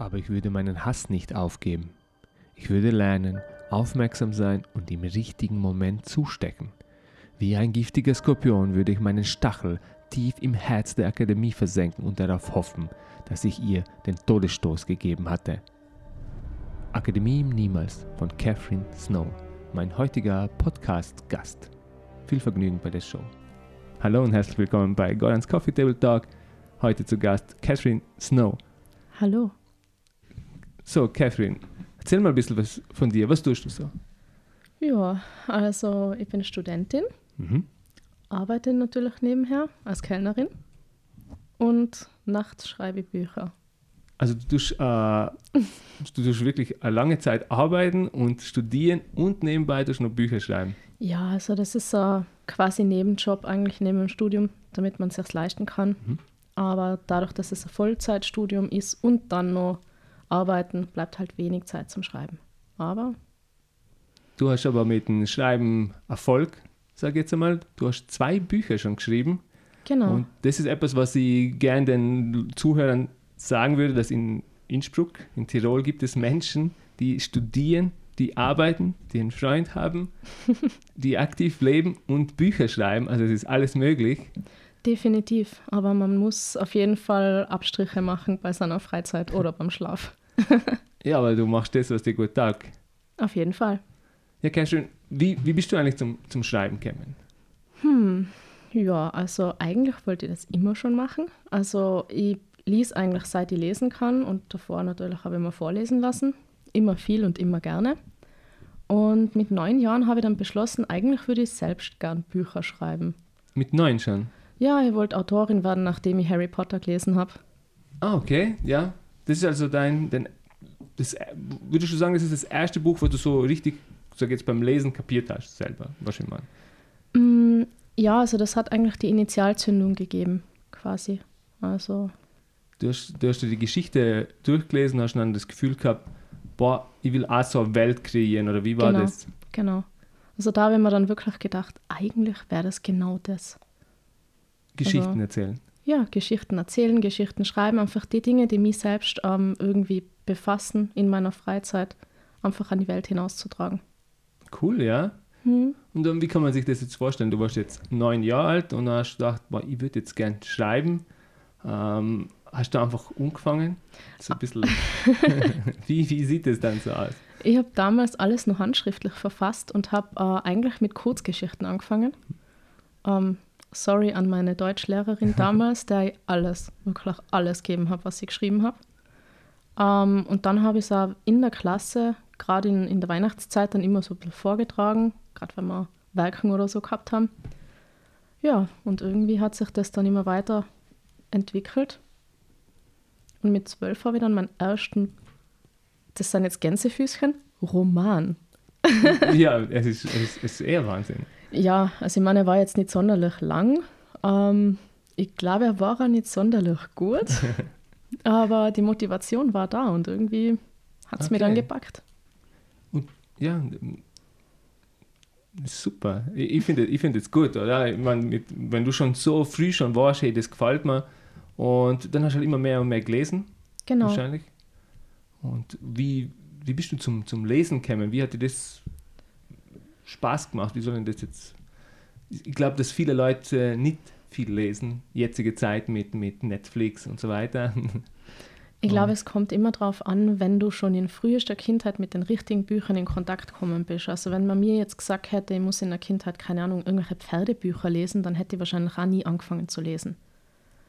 aber ich würde meinen Hass nicht aufgeben. Ich würde lernen, aufmerksam sein und im richtigen Moment zustecken. Wie ein giftiger Skorpion würde ich meinen Stachel tief im Herz der Akademie versenken und darauf hoffen, dass ich ihr den Todesstoß gegeben hatte. Akademie im Niemals von Catherine Snow, mein heutiger Podcast-Gast. Viel Vergnügen bei der Show. Hallo und herzlich willkommen bei Gorans Coffee Table Talk. Heute zu Gast Catherine Snow. Hallo. So, Catherine, erzähl mal ein bisschen was von dir. Was tust du so? Ja, also ich bin Studentin, Mhm. arbeite natürlich nebenher als Kellnerin und nachts schreibe ich Bücher. Also du tust, äh, du tust wirklich eine lange Zeit arbeiten und studieren und nebenbei tust noch Bücher schreiben. Ja, also das ist so quasi Nebenjob eigentlich neben dem Studium, damit man es sich leisten kann. Mhm. Aber dadurch, dass es ein Vollzeitstudium ist und dann noch arbeiten, bleibt halt wenig Zeit zum Schreiben. Aber Du hast aber mit dem Schreiben Erfolg, sag ich jetzt einmal. Du hast zwei Bücher schon geschrieben. genau, Und das ist etwas, was ich gern den Zuhörern sagen würde, dass in Innsbruck, in Tirol gibt es Menschen, die studieren, die arbeiten, die einen Freund haben, die aktiv leben und Bücher schreiben. Also es ist alles möglich. definitiv. Aber man muss auf jeden Fall Abstriche machen bei seiner Freizeit oder beim Schlaf. Ja, aber du machst das, was dir gut taugt. Auf jeden Fall. Ja, Kerstin, wie, wie bist du eigentlich zum, zum Schreiben gekommen? Hm, ja, also eigentlich wollte ich das immer schon machen. Also ich lies eigentlich seit ich lesen kann und davor natürlich habe ich mir vorlesen lassen. Immer viel und immer gerne. Und mit neun Jahren habe ich dann beschlossen, eigentlich würde ich selbst gern Bücher schreiben. Mit neun schon. Ja, ich wollte Autorin werden, nachdem ich Harry Potter gelesen habe. Ah, okay, ja. Das ist also dein, dein das, würdest du sagen, das ist das erste Buch, was du so richtig, sag jetzt beim Lesen kapiert hast selber, was ich meine? Mm, ja, also das hat eigentlich die Initialzündung gegeben, quasi. Also Du hast, du hast dir die Geschichte durchgelesen, hast dann das Gefühl gehabt, boah, ich will auch so eine Welt kreieren, oder wie war Genau. das? genau. Also da habe ich mir dann wirklich gedacht, eigentlich wäre das genau das. Geschichten Also- erzählen. Ja, Geschichten erzählen, Geschichten schreiben, einfach die Dinge, die mich selbst ähm, irgendwie befassen in meiner Freizeit, einfach an die Welt hinauszutragen. Cool, ja. Hm. Und dann, wie kann man sich das jetzt vorstellen? Du warst jetzt neun Jahre alt und hast gedacht, boah, ich würde jetzt gern schreiben. Ähm, hast du einfach angefangen? So ein bisschen. wie, wie sieht das dann so aus? Ich habe damals alles noch handschriftlich verfasst und habe äh, eigentlich mit Kurzgeschichten angefangen. Ähm, sorry an meine Deutschlehrerin damals, der ich alles, wirklich alles gegeben habe, was ich geschrieben habe. Ähm, und dann habe ich es auch in der Klasse, gerade in, in der Weihnachtszeit, dann immer so ein bisschen vorgetragen, gerade wenn wir Werken oder so gehabt haben. Ja, und irgendwie hat sich das dann immer weiter entwickelt. Und mit zwölf habe ich dann meinen ersten das sind jetzt Gänsefüßchen, Roman. ja, es, ist, es ist eher Wahnsinn. Ja, also ich meine, er war jetzt nicht sonderlich lang. Ähm, ich glaube, er war auch nicht sonderlich gut. aber die Motivation war da und irgendwie hat es mir dann Okay. gepackt. Ja, ähm, super. Ich, ich finde ich find es gut, oder? Ich mein, mit, wenn du schon so früh schon warst, hey, das gefällt mir. Und dann hast du halt immer mehr und mehr gelesen, Genau. wahrscheinlich. Und wie, wie bist du zum, zum Lesen gekommen? Wie hat dir das Spaß gemacht? Wie soll denn das jetzt... Ich glaube, dass viele Leute nicht viel lesen, jetzige Zeit mit, mit Netflix und so weiter. Ich glaube, es kommt immer darauf an, wenn du schon in frühester Kindheit mit den richtigen Büchern in Kontakt gekommen bist. Also wenn man mir jetzt gesagt hätte, ich muss in der Kindheit, keine Ahnung, irgendwelche Pferdebücher lesen, dann hätte ich wahrscheinlich auch nie angefangen zu lesen,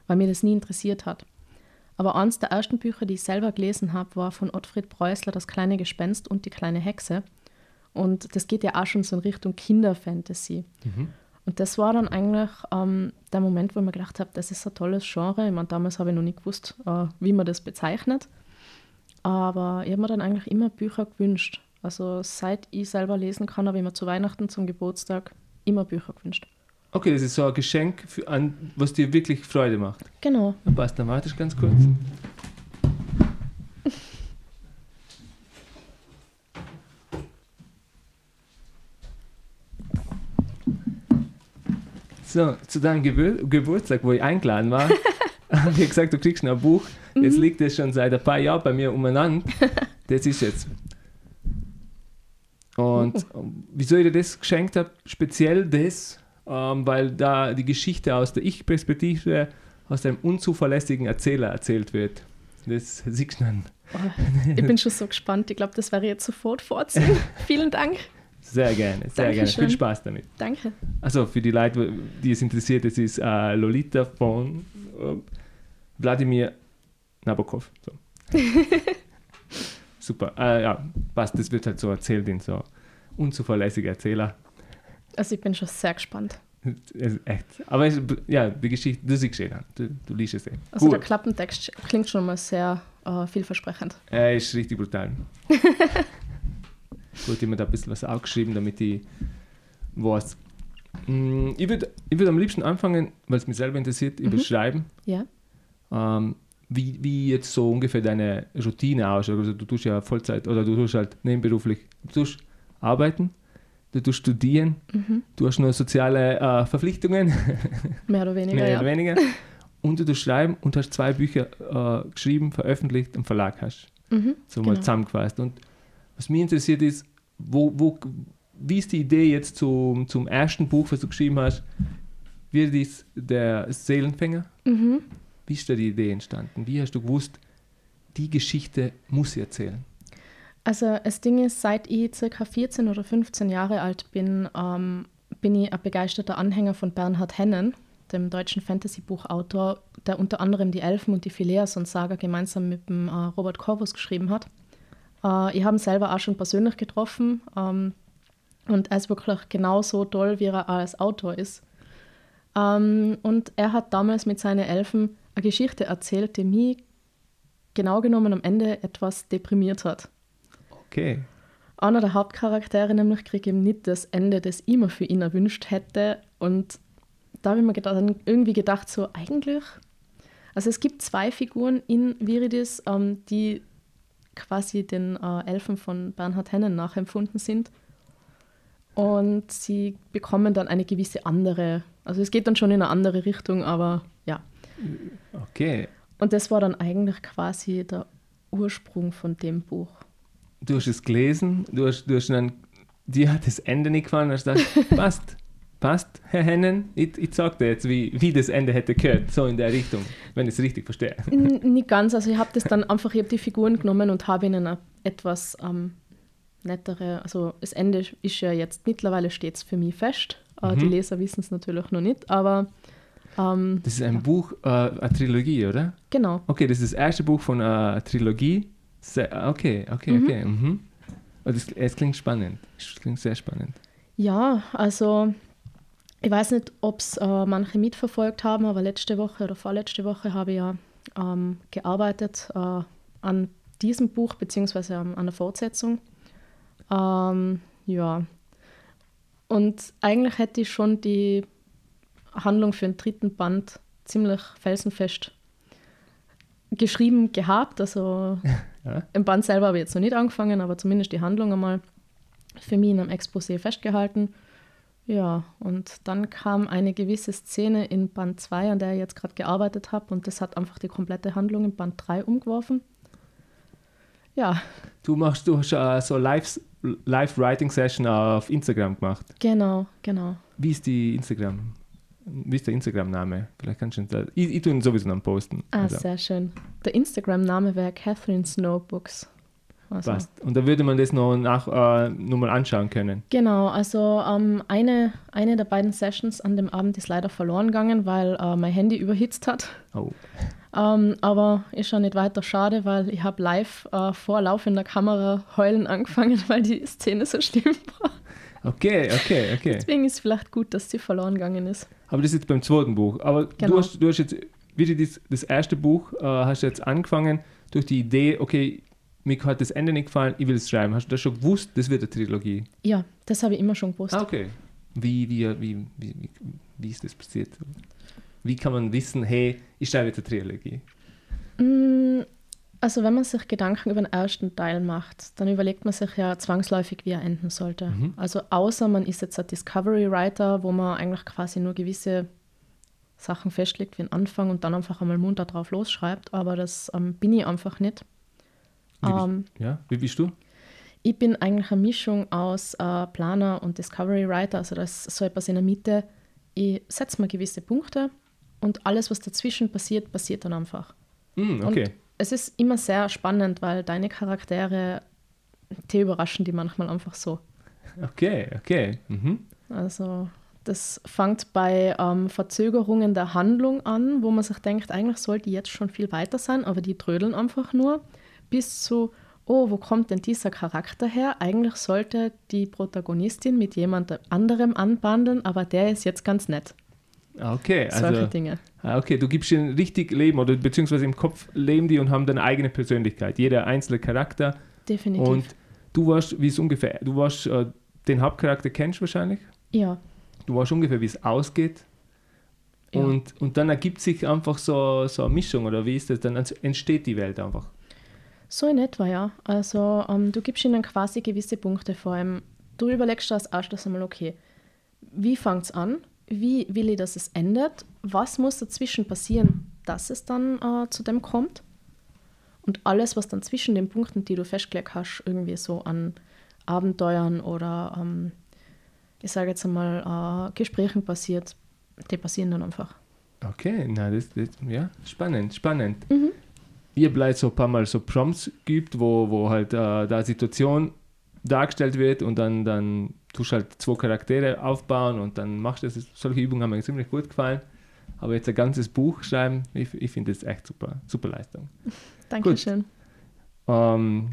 weil mir das nie interessiert hat. Aber eines der ersten Bücher, die ich selber gelesen habe, war von Ottfried Preußler, Das kleine Gespenst und die kleine Hexe. Und das geht ja auch schon so in Richtung Kinderfantasy. Mhm. Und das war dann eigentlich ähm, der Moment, wo ich mir gedacht habe, das ist ein tolles Genre. Ich meine, damals habe ich noch nicht gewusst, äh, wie man das bezeichnet. Aber ich habe mir dann eigentlich immer Bücher gewünscht. Also seit ich selber lesen kann, habe ich mir zu Weihnachten, zum Geburtstag immer Bücher gewünscht. Okay, das ist so ein Geschenk, für, an, was dir wirklich Freude macht. Genau. Passt, dann warte ich ganz kurz. So, zu deinem Gebur Geburtstag, wo ich eingeladen war, Wie gesagt, du kriegst ein Buch. Jetzt liegt das schon seit ein paar Jahren bei mir umeinander. Das ist jetzt. Und wieso ich dir das geschenkt habe, speziell das, ähm, weil da die Geschichte aus der Ich-Perspektive, aus einem unzuverlässigen Erzähler erzählt wird. Das siehst du dann. Oh, ich bin schon so gespannt. Ich glaube, das ich jetzt sofort vorziehen. Vielen Dank. Sehr gerne, sehr gerne. Dankeschön. Viel Spaß damit. Danke. Also für die Leute, die es interessiert, es ist äh, Lolita von äh, Wladimir Nabokov. So. Super. Äh, ja, passt. Das wird halt so erzählt in so unzuverlässiger Erzähler. Also ich bin schon sehr gespannt. Echt. Aber es, ja, die Geschichte, du siehst eh, du, du liest es eh. Also Cool. der Klappentext klingt schon mal sehr äh, vielversprechend. Er ist richtig brutal. Gut, ich habe mir da ein bisschen was aufgeschrieben, damit ich weiß. Mm, Ich würde ich würd am liebsten anfangen, weil es mich selber interessiert, Mhm. überschreiben, Ja. ähm, wie, wie jetzt so ungefähr deine Routine ausschaut. Also du tust ja Vollzeit oder du tust halt nebenberuflich, du tust arbeiten, du tust studieren, Mhm. du hast nur soziale äh, Verpflichtungen, Mehr oder weniger, mehr ja. oder weniger, und du tust schreiben und hast zwei Bücher äh, geschrieben, veröffentlicht, im Verlag hast. Mhm. so mal Genau. zusammengefasst. Und was mich interessiert ist, wo, wo, wie ist die Idee jetzt zum, zum ersten Buch, was du geschrieben hast? Wird dies der Seelenfänger? Mhm. Wie ist da die Idee entstanden? Wie hast du gewusst, die Geschichte muss ich erzählen? Also das Ding ist, seit ich circa 14 oder 15 Jahre alt bin, ähm, bin ich ein begeisterter Anhänger von Bernhard Hennen, dem deutschen Fantasy-Buchautor, der unter anderem die Elfen und die Phileason-Saga gemeinsam mit dem äh, Robert Corvus geschrieben hat. Äh, ich habe ihn selber auch schon persönlich getroffen ähm, und er ist wirklich genauso toll, wie er als Autor ist. Ähm, und er hat damals mit seinen Elfen eine Geschichte erzählt, die mich genau genommen am Ende etwas deprimiert hat. Okay. Einer der Hauptcharaktere nämlich kriegt eben nicht das Ende, das ich mir für ihn erwünscht hätte. Und da habe ich mir gedacht, dann irgendwie gedacht, so eigentlich. Also es gibt zwei Figuren in Viridis, ähm, die quasi den äh, Elfen von Bernhard Hennen nachempfunden sind. Und sie bekommen dann eine gewisse andere, also es geht dann schon in eine andere Richtung, aber ja. Okay. Und das war dann eigentlich quasi der Ursprung von dem Buch. Du hast es gelesen, du hast, du hast dann, dir hat das Ende nicht gefallen, hast gesagt, passt, passt, Herr Hennen, ich, ich sag dir jetzt, wie, wie das Ende hätte gehört, so in der Richtung, wenn ich es richtig verstehe. N- Nicht ganz, also ich habe das dann einfach, ich habe die Figuren genommen und habe ihnen eine etwas ähm, nettere, also das Ende ist ja jetzt mittlerweile steht es für mich fest. Äh, Die Mhm. Leser wissen es natürlich noch nicht, aber ähm, Das ist ein Buch, äh, eine Trilogie, oder? genau. Okay, das ist das erste Buch von einer Trilogie. Sehr, okay, okay, Mhm. okay. Mhm. Es klingt spannend. Es klingt sehr spannend. Ja, also ich weiß nicht, ob es äh, manche mitverfolgt haben, aber letzte Woche oder vorletzte Woche habe ich ja ähm, gearbeitet äh, an diesem Buch beziehungsweise an an der Fortsetzung. Ähm, ja. Und eigentlich hätte ich schon die Handlung für den dritten Band ziemlich felsenfest geschrieben gehabt. Also Ja. im Band selber habe ich jetzt noch nicht angefangen, aber zumindest die Handlung einmal für mich in einem Exposé festgehalten. Ja, und dann kam eine gewisse Szene in Band 2, an der ich jetzt gerade gearbeitet habe, und das hat einfach die komplette Handlung in Band 3 umgeworfen. Ja, Du machst, du hast äh, so Live, Live-Writing-Session auf Instagram gemacht. genau, genau. Wie ist die Instagram? Wie ist der Instagram-Name? Vielleicht kannst du uns, ich, ich tue ihn sowieso dann posten. Ah, Also, sehr schön. Der Instagram-Name wäre Catherine Snowbooks. Also, passt. Und da würde man das noch, nach, äh, noch mal anschauen können. Genau, also ähm, eine, eine der beiden Sessions an dem Abend ist leider verloren gegangen, weil äh, mein Handy überhitzt hat. Oh. Ähm, aber ist ja nicht weiter schade, weil ich habe live äh, vor laufender Kamera heulen angefangen, weil die Szene so schlimm war. Okay, okay, okay. Deswegen ist es vielleicht gut, dass sie verloren gegangen ist. Aber das ist jetzt beim zweiten Buch. Aber Genau. du, hast, du hast jetzt, wie das, das erste Buch, äh, hast du jetzt angefangen durch die Idee, okay, mir hat das Ende nicht gefallen, ich will es schreiben. Hast du das schon gewusst, das wird eine Trilogie? Ja, das habe ich immer schon gewusst. Ah, okay. Wie, wie, wie, wie, wie, wie ist das passiert? Wie kann man wissen, hey, ich schreibe jetzt eine Trilogie? Mm, Also wenn man sich Gedanken über den ersten Teil macht, dann überlegt man sich ja zwangsläufig, wie er enden sollte. Mhm. Also außer man ist jetzt ein Discovery Writer, wo man eigentlich quasi nur gewisse Sachen festlegt wie ein Anfang und dann einfach einmal munter drauf losschreibt, aber das ähm, bin ich einfach nicht. Wie bist, Ähm, ja, wie bist du? ich bin eigentlich eine Mischung aus äh, Planer und Discovery Writer, also das ist so etwas in der Mitte. Ich setze mir gewisse Punkte und alles, was dazwischen passiert, passiert dann einfach. Hm, okay. Und es ist immer sehr spannend, weil deine Charaktere, die überraschen die manchmal einfach so. Okay, okay. Mhm. Also das fängt bei ähm, Verzögerungen der Handlung an, wo man sich denkt, eigentlich sollte jetzt schon viel weiter sein, aber die trödeln einfach nur, bis zu, oh, wo kommt denn dieser Charakter her? Eigentlich sollte die Protagonistin mit jemand anderem anbandeln, aber der ist jetzt ganz nett. Okay, Solche also Dinge. ah, okay, du gibst ihnen richtig Leben oder beziehungsweise im Kopf leben die und haben dann eine eigene Persönlichkeit. Jeder einzelne Charakter. Definitiv. Und du warst, wie es ungefähr, du warst, äh, den Hauptcharakter kennst du wahrscheinlich. ja, Du weißt ungefähr, wie es ausgeht. Ja. Und, und dann ergibt sich einfach so, so eine Mischung, oder wie ist das? Dann entsteht die Welt einfach. So in etwa, ja. Also ähm, du gibst ihnen quasi gewisse Punkte vor allem. Du überlegst dir als erstes einmal, okay, wie fängt es an? Wie will ich, dass es endet? Was muss dazwischen passieren, dass es dann äh, zu dem kommt? Und alles, was dann zwischen den Punkten, die du festgelegt hast, irgendwie so an Abenteuern oder, ähm, ich sage jetzt einmal, äh, Gesprächen passiert, die passieren dann einfach. Okay, na, das, das ja, spannend, spannend. Mhm. Ihr vielleicht so ein paar Mal so Prompts geübt, wo, wo halt äh, da Situation dargestellt wird und dann, dann tust du halt zwei Charaktere aufbauen und dann machst du das. Solche Übungen haben mir ziemlich gut gefallen. Aber jetzt ein ganzes Buch schreiben, ich, ich finde das echt super, super Leistung. Dankeschön. Ähm,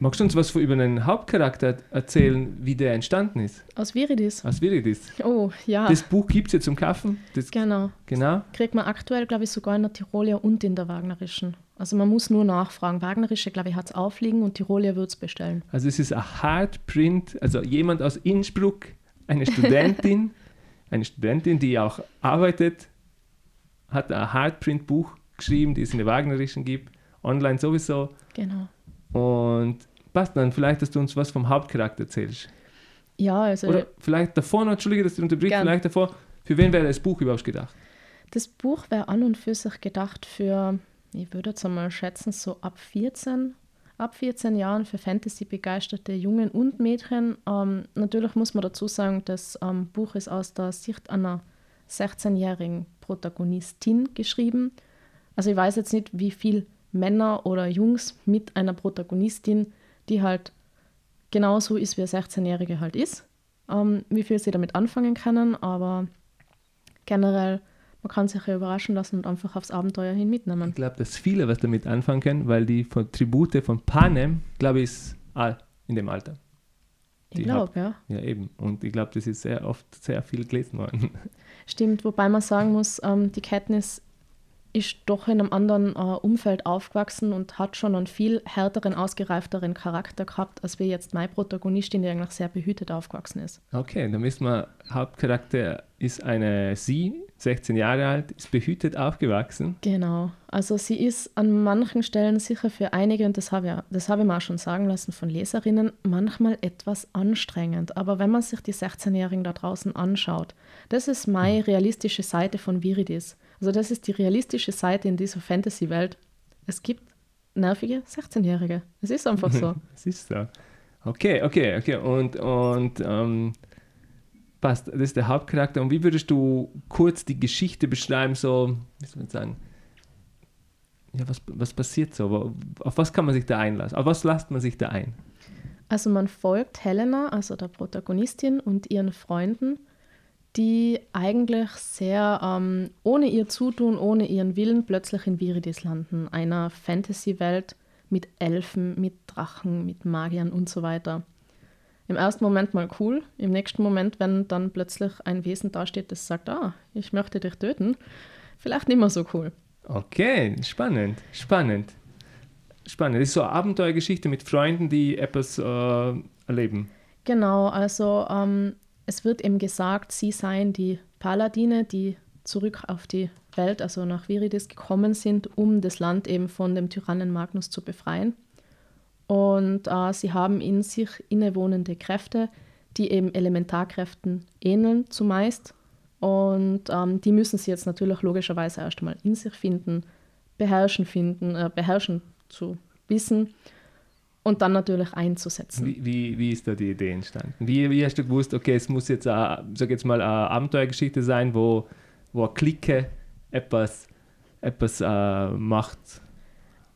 magst du uns was über einen Hauptcharakter erzählen, wie der entstanden ist? Aus Viridis. Aus Viridis. Oh, ja. Das Buch gibt es ja zum Kaufen. Das, genau. genau. kriegt man aktuell, glaube ich, sogar in der Tirolia und in der Wagnerischen. Also man muss nur nachfragen. Wagnerische, glaube ich, hat es aufliegen und Tirolia wird es bestellen. Also es ist ein Hardprint, also jemand aus Innsbruck, eine Studentin, eine Studentin, die auch arbeitet, hat ein Hardprint-Buch geschrieben, die es in der Wagnerischen gibt, online sowieso. Genau. Und passt dann vielleicht, dass du uns was vom Hauptcharakter erzählst. Ja, also Oder vielleicht davor noch, entschuldige, dass du unterbrichst, Gern. vielleicht davor, für wen wäre das Buch überhaupt gedacht? das Buch wäre an und für sich gedacht für, ich würde jetzt einmal schätzen, so ab 14, ab 14 Jahren für Fantasy begeisterte Jungen und Mädchen. Ähm, natürlich muss man dazu sagen, das ähm, Buch ist aus der Sicht einer 16-jährigen Protagonistin geschrieben. Also ich weiß jetzt nicht, wie viel Männer oder Jungs mit einer Protagonistin, die halt genauso ist, wie eine 16-Jährige halt ist, ähm, wie viel sie damit anfangen können, aber generell, man kann sich ja überraschen lassen und einfach aufs Abenteuer hin mitnehmen. Ich glaube, dass viele was damit anfangen können, weil die von Tribute von Panem, glaube ich, ist all in dem Alter. Ich Die glaube, ja. Ja, eben. Und ich glaube, das ist sehr oft sehr viel gelesen worden. Stimmt, wobei man sagen muss, ähm, die Katniss ist doch in einem anderen äh, Umfeld aufgewachsen und hat schon einen viel härteren, ausgereifteren Charakter gehabt, als wir jetzt meine Protagonistin, die eigentlich sehr behütet aufgewachsen ist. Okay, dann wissen wir, Hauptcharakter ist eine sie, 16 Jahre alt, ist behütet aufgewachsen. Genau. Also sie ist an manchen Stellen sicher für einige, und das habe ich, das habe ich mir auch schon sagen lassen von Leserinnen, manchmal etwas anstrengend. Aber wenn man sich die 16-Jährigen da draußen anschaut, das ist meine realistische Seite von Viridis. Also das ist die realistische Seite in dieser Fantasy-Welt. Es gibt nervige 16-Jährige. Es ist einfach so. Es ist so. Okay, okay, okay. Und, und ähm, passt, das ist der Hauptcharakter. Und wie würdest du kurz die Geschichte beschreiben, so, wie soll man sagen, ja, was, was passiert so? Auf was kann man sich da einlassen? Auf was lasst man sich da ein? Also man folgt Helena, also der Protagonistin und ihren Freunden, die eigentlich sehr ähm, ohne ihr Zutun, ohne ihren Willen plötzlich in Viridis landen, einer Fantasy-Welt mit Elfen, mit Drachen, mit Magiern und so weiter. Im ersten Moment mal cool, im nächsten Moment, wenn dann plötzlich ein Wesen dasteht, das sagt, ah, ich möchte dich töten, vielleicht nicht mehr so cool. Okay, spannend, spannend. Spannend. Das ist so eine Abenteuergeschichte mit Freunden, die etwas äh, erleben. Genau, also ähm, es wird eben gesagt, sie seien die Paladine, die zurück auf die Welt, also nach Viridis gekommen sind, um das Land eben von dem Tyrannen Magnus zu befreien. Und äh, sie haben in sich innewohnende Kräfte, die eben Elementarkräften ähneln zumeist. Und ähm, die müssen sie jetzt natürlich logischerweise erst einmal in sich finden, beherrschen finden, äh, beherrschen zu wissen und dann natürlich einzusetzen. Wie, wie, wie ist da die Idee entstanden? Wie, wie hast du gewusst, okay, es muss jetzt, a, sag jetzt mal, eine Abenteuergeschichte sein, wo, wo eine Clique etwas, etwas äh, macht?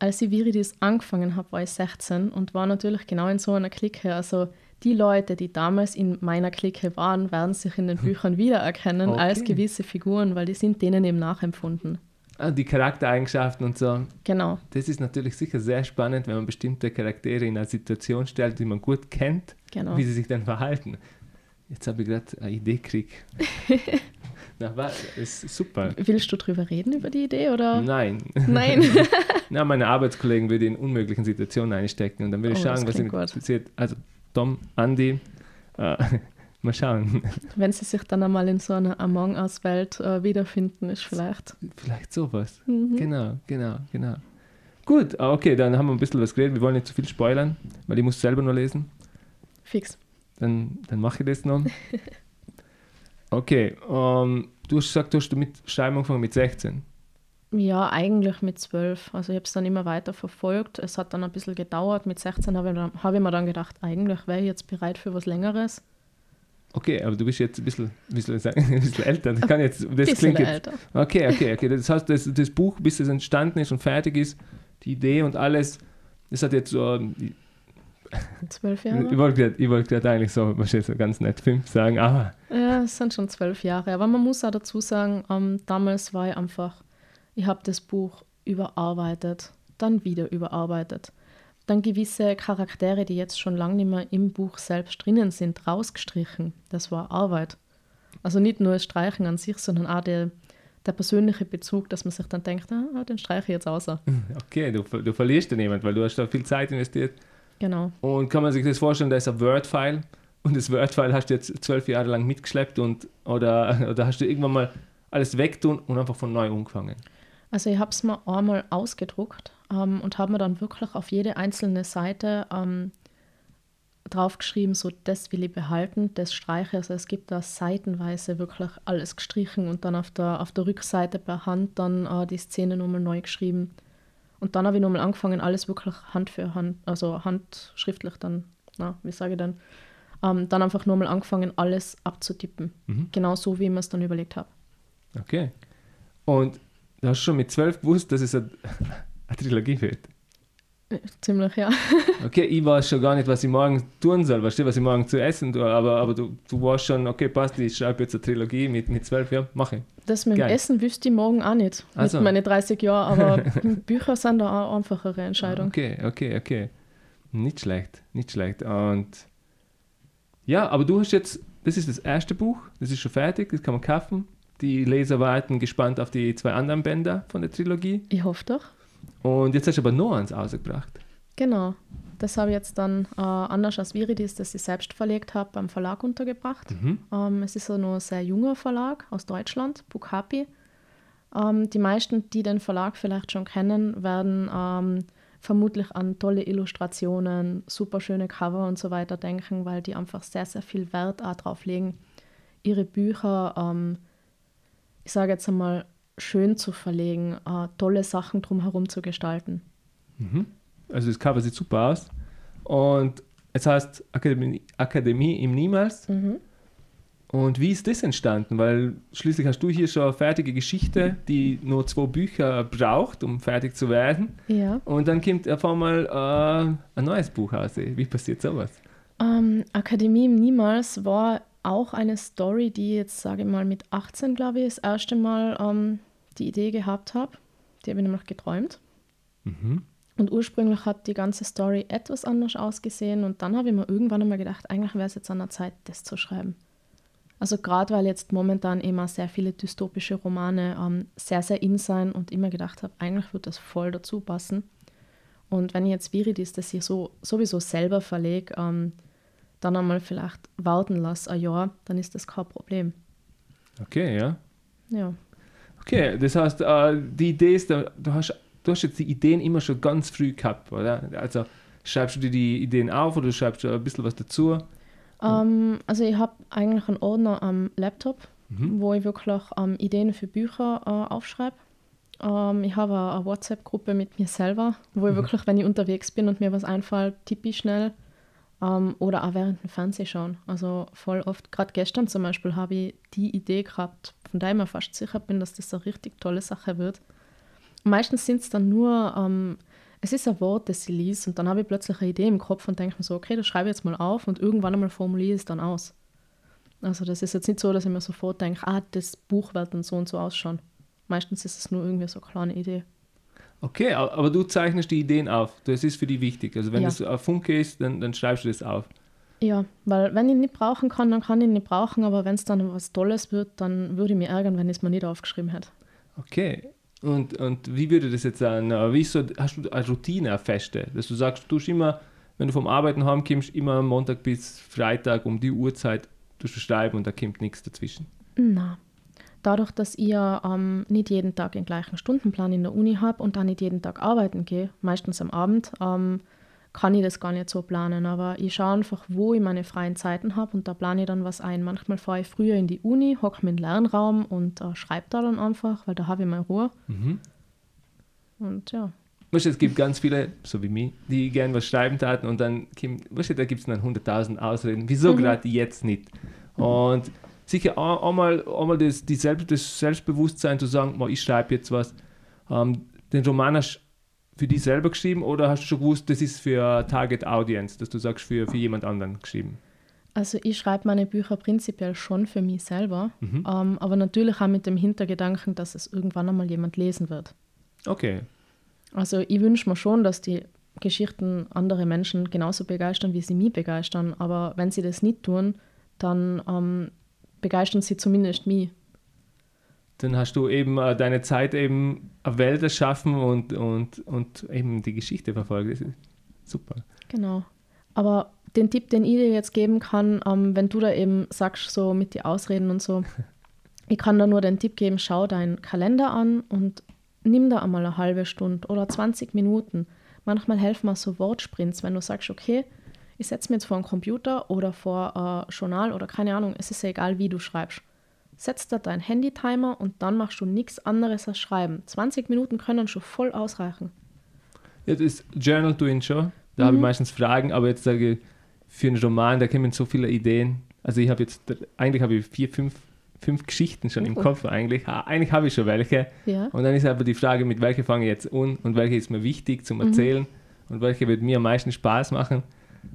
Als ich Viridis angefangen habe, war ich 16 und war natürlich genau in so einer Clique. Also die Leute, die damals in meiner Clique waren, werden sich in den Büchern wiedererkennen Okay. als gewisse Figuren, weil die sind denen eben nachempfunden. Ah, die Charaktereigenschaften und so. Genau, Das ist natürlich sicher sehr spannend, wenn man bestimmte Charaktere in eine Situation stellt, die man gut kennt, genau. wie sie sich dann verhalten. Jetzt habe ich gerade eine Idee gekriegt. Na? Das ist super. Willst du drüber reden, über die Idee? Oder? Nein. Nein. Na, meine Arbeitskollegen würde in unmöglichen Situationen einstecken und dann würde ich Oh, schauen, was ihnen passiert. Also Tom, Andy, äh, mal schauen. Wenn sie sich dann einmal in so einer Among Us-Welt äh, wiederfinden, ist vielleicht. Vielleicht sowas. Mhm. Genau, genau, genau. Gut, ah, okay, dann haben wir ein bisschen was geredet. Wir wollen nicht zu viel spoilern, weil ich muss selber noch lesen. Fix. Dann, dann mache ich das noch. Okay, ähm, du hast gesagt, du hast mit Schreiben angefangen mit 16. Ja, eigentlich mit zwölf. Also ich habe es dann immer weiter verfolgt. Es hat dann ein bisschen gedauert. Mit 16 habe ich, dann- habe ich mir dann gedacht, eigentlich wäre ich jetzt bereit für was Längeres. Okay, aber du bist jetzt ein bisschen, ich sagen, ein bisschen älter. Das, kann jetzt, das bisschen klingt jetzt älter. Okay, okay, okay. Das heißt, das, das Buch, bis es entstanden ist und fertig ist, die Idee und alles, das hat jetzt so. Ich, Zwölf Jahre? ich wollte gerade eigentlich so, so ganz nett fünf sagen, aber Ja, es sind schon zwölf Jahre. Aber man muss auch dazu sagen, ähm, damals war ich einfach, ich habe das Buch überarbeitet, dann wieder überarbeitet. Dann gewisse Charaktere, die jetzt schon lange nicht mehr im Buch selbst drinnen sind, rausgestrichen. Das war Arbeit. Also nicht nur das Streichen an sich, sondern auch der, der persönliche Bezug, dass man sich dann denkt, ah, den streiche ich jetzt außer. okay, du, du verlierst ja niemand, weil du hast da viel Zeit investiert. Genau. Und kann man sich das vorstellen, da ist ein Word-File und das Word-File hast du jetzt zwölf Jahre lang mitgeschleppt und oder, oder hast du irgendwann mal alles wegtun und einfach von neu angefangen. Also ich habe es mir einmal ausgedruckt ähm, und habe mir dann wirklich auf jede einzelne Seite ähm, draufgeschrieben, so das will ich behalten, das streiche. Also es gibt da seitenweise wirklich alles gestrichen und dann auf der, auf der Rückseite per Hand dann äh, die Szene nochmal neu geschrieben. Und dann habe ich nochmal angefangen, alles wirklich Hand für Hand, also handschriftlich dann, na, wie sage ich dann, ähm, dann einfach nochmal angefangen, alles abzutippen. Mhm. Genau so, wie ich mir es dann überlegt habe. Okay. Und du hast schon mit zwölf gewusst, dass es eine, eine Trilogie wird. Ziemlich, ja. Okay, ich weiß schon gar nicht, was ich morgen tun soll. Weißt du, was ich morgen zu essen tue? Aber, aber du, du weißt schon, okay, passt, ich schreibe jetzt eine Trilogie mit, mit zwölf Jahren, mache ich. Das mit dem Geil. Essen wüsste ich morgen auch nicht. Ach so. Mit meinen 30 Jahren, aber Bücher sind da auch einfachere Entscheidung. Okay, okay, okay. Nicht schlecht, nicht schlecht. Und ja, aber du hast jetzt, das ist das erste Buch, das ist schon fertig, das kann man kaufen. Die Leser warten gespannt auf die zwei anderen Bänder von der Trilogie. Ich hoffe doch. Und jetzt hast du aber noch eins ausgebracht. Genau. Das habe ich jetzt dann äh, anders als Viridis, das ich selbst verlegt habe, beim Verlag untergebracht. Mhm. Ähm, es ist so nur ein sehr junger Verlag aus Deutschland, Bukapi. Ähm, die meisten, die den Verlag vielleicht schon kennen, werden ähm, vermutlich an tolle Illustrationen, super schöne Cover und so weiter denken, weil die einfach sehr, sehr viel Wert auch drauf legen, ihre Bücher, ähm, ich sage jetzt einmal, schön zu verlegen, äh, tolle Sachen drumherum zu gestalten. Mhm. Also das Cover sieht super aus. Und es heißt Akademie, Akademie im Niemals. Und wie ist das entstanden? Weil schließlich hast du hier schon eine fertige Geschichte, die nur zwei Bücher braucht, um fertig zu werden. Ja. Und dann kommt auf einmal äh, ein neues Buch raus. Wie passiert sowas? Ähm, Akademie im Niemals war auch eine Story, die jetzt, sage ich mal, mit 18, glaube ich, das erste Mal ähm, die Idee gehabt habe. Die habe ich nämlich geträumt. Mhm. Und ursprünglich hat die ganze Story etwas anders ausgesehen. Und dann habe ich mir irgendwann einmal gedacht, eigentlich wäre es jetzt an der Zeit, das zu schreiben. Also gerade weil jetzt momentan immer sehr viele dystopische Romane ähm, sehr, sehr in sein und immer gedacht habe, eigentlich wird das voll dazu passen. Und wenn ich jetzt Viridis, das ich so, sowieso selber verlege, ähm, dann einmal vielleicht warten lasse, ein Jahr, dann ist das kein Problem. Okay, ja. Ja. Okay, das heißt, äh, die Idee ist, du hast, du hast jetzt die Ideen immer schon ganz früh gehabt, oder? Also schreibst du dir die Ideen auf oder schreibst du ein bisschen was dazu? Ähm, also ich habe eigentlich einen Ordner am Laptop, mhm. wo ich wirklich ähm, Ideen für Bücher äh, aufschreibe. Ähm, ich habe eine WhatsApp-Gruppe mit mir selber, wo ich mhm. wirklich, wenn ich unterwegs bin und mir was einfällt, tippe ich schnell. Ähm, oder auch während dem Fernsehschauen. Also voll oft, gerade gestern zum Beispiel, habe ich die Idee gehabt, von der ich mir fast sicher bin, dass das eine richtig tolle Sache wird. meistens sind es dann nur, ähm, es ist ein Wort, das ich liest und dann habe ich plötzlich eine Idee im Kopf und denke mir so, okay, das schreibe ich jetzt mal auf und irgendwann einmal formuliere ich es dann aus. Also das ist jetzt nicht so, dass ich mir sofort denke, ah, das Buch wird dann so und so ausschauen. Meistens ist es nur irgendwie so eine kleine Idee. Okay, aber du zeichnest die Ideen auf. Das ist für dich wichtig. Also wenn ja. das ein Funke ist, dann, dann schreibst du das auf. Ja, weil wenn ich nicht brauchen kann, dann kann ich nicht brauchen, aber wenn es dann was Tolles wird, dann würde ich mich ärgern, wenn ich es mir nicht aufgeschrieben hätte. Okay. Und, und wie würde das jetzt sein? Wie so, hast du eine Routine, eine feste, dass du sagst, du tust immer, wenn du vom Arbeiten heimkommst, immer Montag bis Freitag um die Uhrzeit du schreiben und da kommt nichts dazwischen? Nein dadurch, dass ich ähm, nicht jeden Tag den gleichen Stundenplan in der Uni habe und dann nicht jeden Tag arbeiten gehe, meistens am Abend, ähm, kann ich das gar nicht so planen. Aber ich schaue einfach, wo ich meine freien Zeiten habe und da plane ich dann was ein. Manchmal fahre ich früher in die Uni, hocke mir in den Lernraum und äh, schreibe da dann einfach, weil da habe ich meine Ruhe. Mhm. Und ja. Weißt du, es gibt ganz viele, so wie mich, die gerne was schreiben taten und dann, weißt du, da gibt es dann 100.000 Ausreden. Wieso mhm. gerade jetzt nicht? Und sicher einmal, einmal das, die Selbst, das Selbstbewusstsein zu sagen, ich schreibe jetzt was. Ähm, den Roman hast du für dich selber geschrieben oder hast du schon gewusst, das ist für Target Audience, dass du sagst, für, für jemand anderen geschrieben? Also ich schreibe meine Bücher prinzipiell schon für mich selber, mhm. ähm, aber natürlich auch mit dem Hintergedanken, dass es irgendwann einmal jemand lesen wird. Okay. Also ich wünsche mir schon, dass die Geschichten andere Menschen genauso begeistern, wie sie mich begeistern, aber wenn sie das nicht tun, dann ähm, begeistern sie zumindest mich. Dann hast du eben äh, deine Zeit eben eine Welt erschaffen und, und, und eben die Geschichte verfolgt. Das ist super. Genau. Aber den Tipp, den ich dir jetzt geben kann, ähm, wenn du da eben sagst, so mit die Ausreden und so, ich kann da nur den Tipp geben, schau deinen Kalender an und nimm da einmal eine halbe Stunde oder 20 Minuten. Manchmal helfen mir so Wortsprints, wenn du sagst, okay, ich setze mich jetzt vor einen Computer oder vor ein Journal oder keine Ahnung, es ist ja egal, wie du schreibst. Setz da deinen Handy-Timer und dann machst du nichts anderes als schreiben. 20 Minuten können schon voll ausreichen. Ja, das ist Journal doing schon. Da mhm. habe ich meistens Fragen, aber jetzt sage ich, für einen Roman, da kommen so viele Ideen. Also ich habe jetzt, eigentlich habe ich vier, fünf, fünf Geschichten schon oh. im Kopf eigentlich. Eigentlich habe ich schon welche. Ja. Und dann ist aber die Frage, mit welcher fange ich jetzt an und welche ist mir wichtig zum mhm. Erzählen mhm. und welche wird mir am meisten Spaß machen.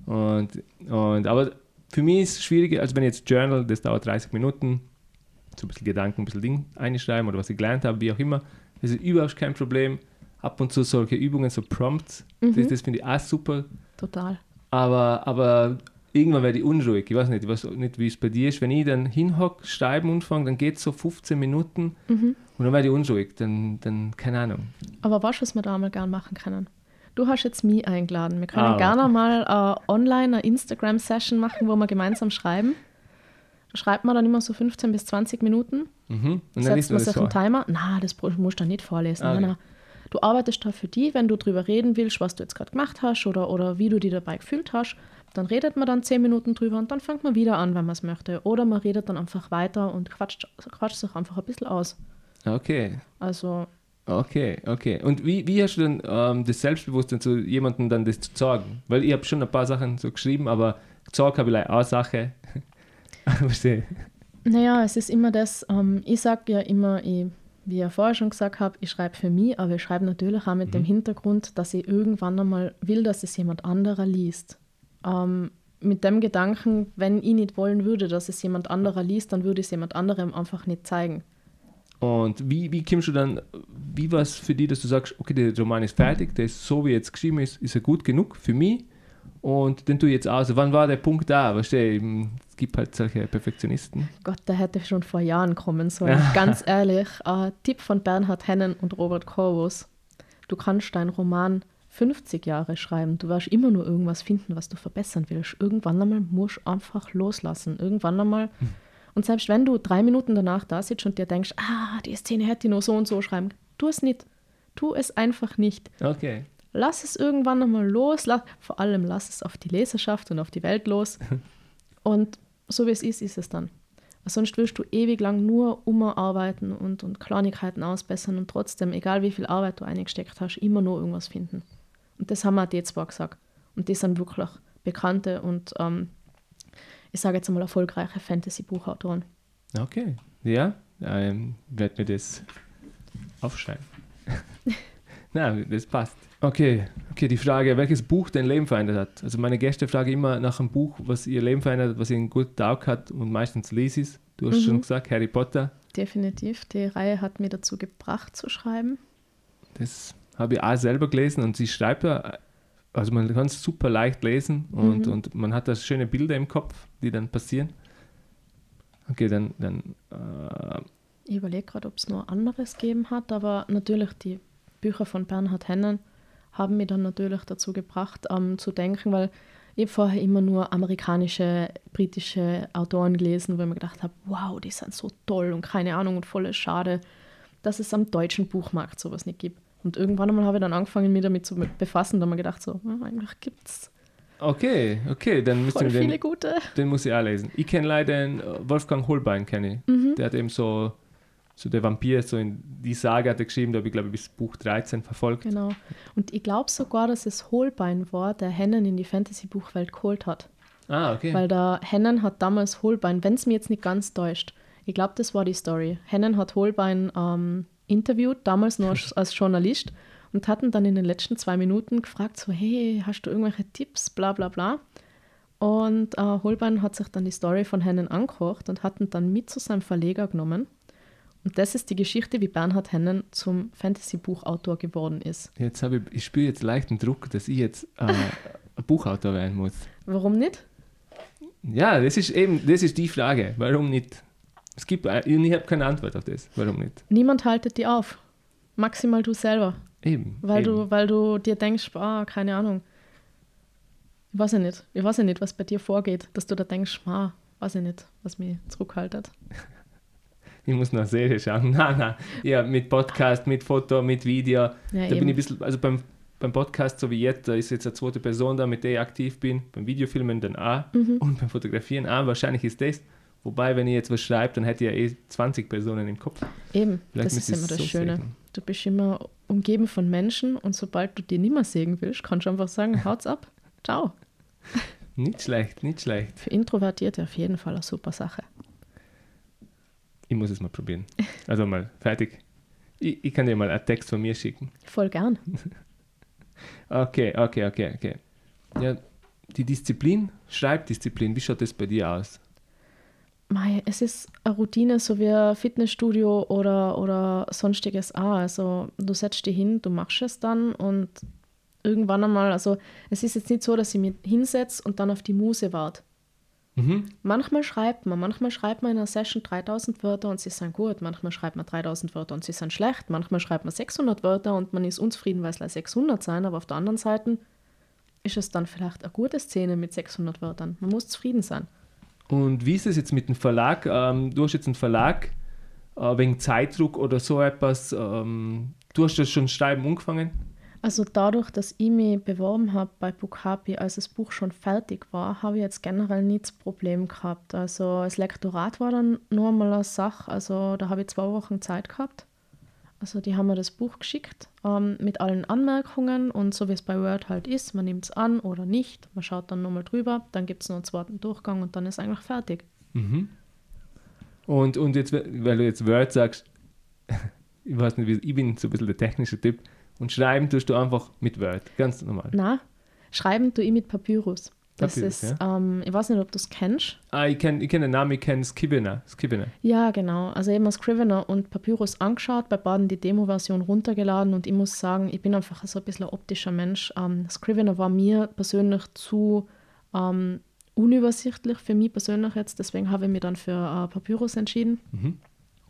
Und, und, aber für mich ist es schwieriger, als wenn ich jetzt Journal, das dauert 30 Minuten, so ein bisschen Gedanken, ein bisschen Ding einschreiben oder was ich gelernt habe, wie auch immer. Das ist überhaupt kein Problem. Ab und zu solche Übungen, so Prompts, mhm. das, das finde ich auch super. Total. Aber, aber irgendwann werde ich unruhig. Ich weiß nicht, ich weiß nicht, wie es bei dir ist. Wenn ich dann hinhocke, schreiben anfange, dann geht es so 15 Minuten mhm. und dann werde ich unruhig. Dann, dann, keine Ahnung. Aber was, was wir da mal gerne machen können? Du hast jetzt mich eingeladen. Wir können ah, gerne mal uh, online eine Instagram-Session machen, wo wir gemeinsam schreiben. Da schreibt man dann immer so 15 bis 20 Minuten. Mhm. Und setzt man sich einen Timer. Na, das musst du nicht vorlesen. Ah, okay. nein, nein. Du arbeitest da für die, wenn du darüber reden willst, was du jetzt gerade gemacht hast oder, oder wie du dich dabei gefühlt hast. Dann redet man dann 10 Minuten drüber und dann fängt man wieder an, wenn man es möchte. Oder man redet dann einfach weiter und quatscht, quatscht sich einfach ein bisschen aus. Okay. Also Okay, okay. Und wie, wie hast du denn ähm, das Selbstbewusstsein zu jemandem dann das zu sagen? Weil ich habe schon ein paar Sachen so geschrieben, aber gesagt habe ich like, eine Sache. Verstehe. Naja, es ist immer das, ähm, ich sage ja immer, ich, wie ich ja vorher schon gesagt habe, ich schreibe für mich, aber ich schreibe natürlich auch mit mhm. dem Hintergrund, dass ich irgendwann einmal will, dass es jemand anderer liest. Ähm, mit dem Gedanken, wenn ich nicht wollen würde, dass es jemand anderer liest, dann würde ich es jemand anderem einfach nicht zeigen. Und wie, wie kommst du dann, wie war es für dich, dass du sagst, okay, der Roman ist fertig, der ist so, wie er jetzt geschrieben ist, ist er gut genug für mich und den tue ich jetzt aus. Wann war der Punkt da? Weißt du, es gibt halt solche Perfektionisten. Gott, der hätte schon vor Jahren kommen sollen. Ganz ehrlich, äh, Tipp von Bernhard Hennen und Robert Corvus. Du kannst deinen Roman 50 Jahre schreiben. Du wirst immer nur irgendwas finden, was du verbessern willst. Irgendwann einmal musst du einfach loslassen. Irgendwann einmal... Hm und selbst wenn du drei Minuten danach da sitzt und dir denkst, ah, die Szene hätte ich nur so und so schreiben, tu es nicht. Tu es einfach nicht. Okay. Lass es irgendwann nochmal los. Lass, vor allem lass es auf die Leserschaft und auf die Welt los. und so wie es ist, ist es dann. Sonst willst du ewig lang nur umarbeiten und, und Kleinigkeiten ausbessern und trotzdem, egal wie viel Arbeit du eingesteckt hast, immer nur irgendwas finden. Und das haben wir die zwar gesagt. Und die sind wirklich bekannte und ähm, ich sage jetzt einmal erfolgreiche Fantasy-Buchautoren. Okay, ja, ähm, werde mir das aufschreiben. Na, das passt. Okay, okay, die Frage, welches Buch dein Leben verändert hat. Also meine Gäste fragen immer nach einem Buch, was ihr Leben verändert hat, was ihnen gut taugt hat und meistens lese ich Du hast mhm. schon gesagt, Harry Potter. Definitiv, die Reihe hat mir dazu gebracht zu schreiben. Das habe ich auch selber gelesen und sie schreibt ja, also man kann es super leicht lesen und, mhm. und man hat da schöne Bilder im Kopf, die dann passieren. Okay, dann. dann äh, ich überlege gerade, ob es noch anderes gegeben hat, aber natürlich die Bücher von Bernhard Hennen haben mich dann natürlich dazu gebracht, ähm, zu denken, weil ich vorher immer nur amerikanische, britische Autoren gelesen, wo ich mir gedacht habe, wow, die sind so toll und keine Ahnung und voll schade, dass es am deutschen Buchmarkt sowas nicht gibt. Und irgendwann einmal habe ich dann angefangen, mich damit zu befassen, da habe ich gedacht, so, ja, eigentlich es. Okay, okay, dann müssen wir den, gute. den muss ich auch lesen. Ich kenne leider einen Wolfgang Holbein, kenne ich. Mhm. Der hat eben so so der Vampir, so in die Sage hat er geschrieben, da habe ich glaube ich bis Buch 13 verfolgt. Genau. Und ich glaube sogar, dass es Holbein war, der Hennen in die Fantasy-Buchwelt geholt hat. Ah, okay. Weil der Hennen hat damals Holbein, wenn es mir jetzt nicht ganz täuscht, ich glaube, das war die Story. Hennen hat Holbein ähm, interviewt, damals noch als Journalist, und hatten dann in den letzten zwei Minuten gefragt, so, hey, hast du irgendwelche Tipps, bla bla bla. Und äh, Holbein hat sich dann die Story von Hennen angehört und hat ihn dann mit zu seinem Verleger genommen und das ist die Geschichte, wie Bernhard Hennen zum Fantasy-Buchautor geworden ist. Jetzt habe ich, ich spüre jetzt leichten Druck, dass ich jetzt äh, Buchautor werden muss. Warum nicht? Ja, das ist eben, das ist die Frage. Warum nicht? Es gibt, äh, ich habe keine Antwort auf das. Warum nicht? Niemand haltet die auf. Maximal du selber. Eben. Weil, eben. Du, weil du dir denkst, ah, keine Ahnung. Ich weiß ja nicht. Ich weiß ja nicht, was bei dir vorgeht, dass du da denkst, ah, weiß ich nicht, was mich zurückhaltet. ich muss noch Serie schauen. Nein, nein. Ja, mit Podcast, mit Foto, mit Video. Ja, da eben. bin ich ein bisschen, also beim, beim Podcast, so wie jetzt, da ist jetzt eine zweite Person da, mit der ich aktiv bin. Beim Videofilmen dann auch mhm. und beim Fotografieren auch. Wahrscheinlich ist das. Wobei, wenn ich jetzt was schreibe, dann hätte ich ja eh 20 Personen im Kopf. Eben, Vielleicht das ist immer das so Schöne. Sehen. Du bist immer umgeben von Menschen und sobald du dir nicht mehr sehen willst, kannst du einfach sagen, haut's ab, ciao. Nicht schlecht, nicht schlecht. Für Introvertierte auf jeden Fall eine super Sache. Ich muss es mal probieren. Also mal fertig. Ich, ich kann dir mal einen Text von mir schicken. Voll gern. okay, okay, okay, okay. Ja, die Disziplin, Schreibdisziplin, wie schaut das bei dir aus? Mei, es ist eine Routine, so wie ein Fitnessstudio oder, oder sonstiges auch. Also du setzt dich hin, du machst es dann und irgendwann einmal, also es ist jetzt nicht so, dass ich mich hinsetze und dann auf die Muse warte. Mhm. Manchmal schreibt man, manchmal schreibt man in einer Session 3000 Wörter und sie sind gut, manchmal schreibt man 3000 Wörter und sie sind schlecht, manchmal schreibt man 600 Wörter und man ist unzufrieden, weil es 600 sein, aber auf der anderen Seite ist es dann vielleicht eine gute Szene mit 600 Wörtern. Man muss zufrieden sein. Und wie ist es jetzt mit dem Verlag? Ähm, du hast jetzt einen Verlag äh, wegen Zeitdruck oder so etwas. Ähm, du hast das schon schreiben angefangen? Also dadurch, dass ich mich beworben habe bei Bukapi, als das Buch schon fertig war, habe ich jetzt generell nie das Problem gehabt. Also das Lektorat war dann nur mal eine Sache, also da habe ich zwei Wochen Zeit gehabt. Also die haben mir das Buch geschickt ähm, mit allen Anmerkungen und so wie es bei Word halt ist, man nimmt es an oder nicht, man schaut dann nochmal drüber, dann gibt es noch einen zweiten Durchgang und dann ist eigentlich fertig. Mhm. Und, und jetzt, weil du jetzt Word sagst, ich weiß nicht, ich bin so ein bisschen der technische Typ, und schreiben tust du einfach mit Word, ganz normal. Na, schreiben tue ich mit Papyrus. Das Papyrus, ist, ja? ähm, ich weiß nicht, ob du es kennst. Ah, ich kenne ich kenn den Namen, ich kenne Scrivener. Scrivener. Ja, genau. Also eben Scrivener und Papyrus angeschaut, bei beiden die Demo-Version runtergeladen und ich muss sagen, ich bin einfach so ein bisschen ein optischer Mensch. Ähm, Scrivener war mir persönlich zu ähm, unübersichtlich für mich persönlich jetzt, deswegen habe ich mich dann für äh, Papyrus entschieden. Mhm.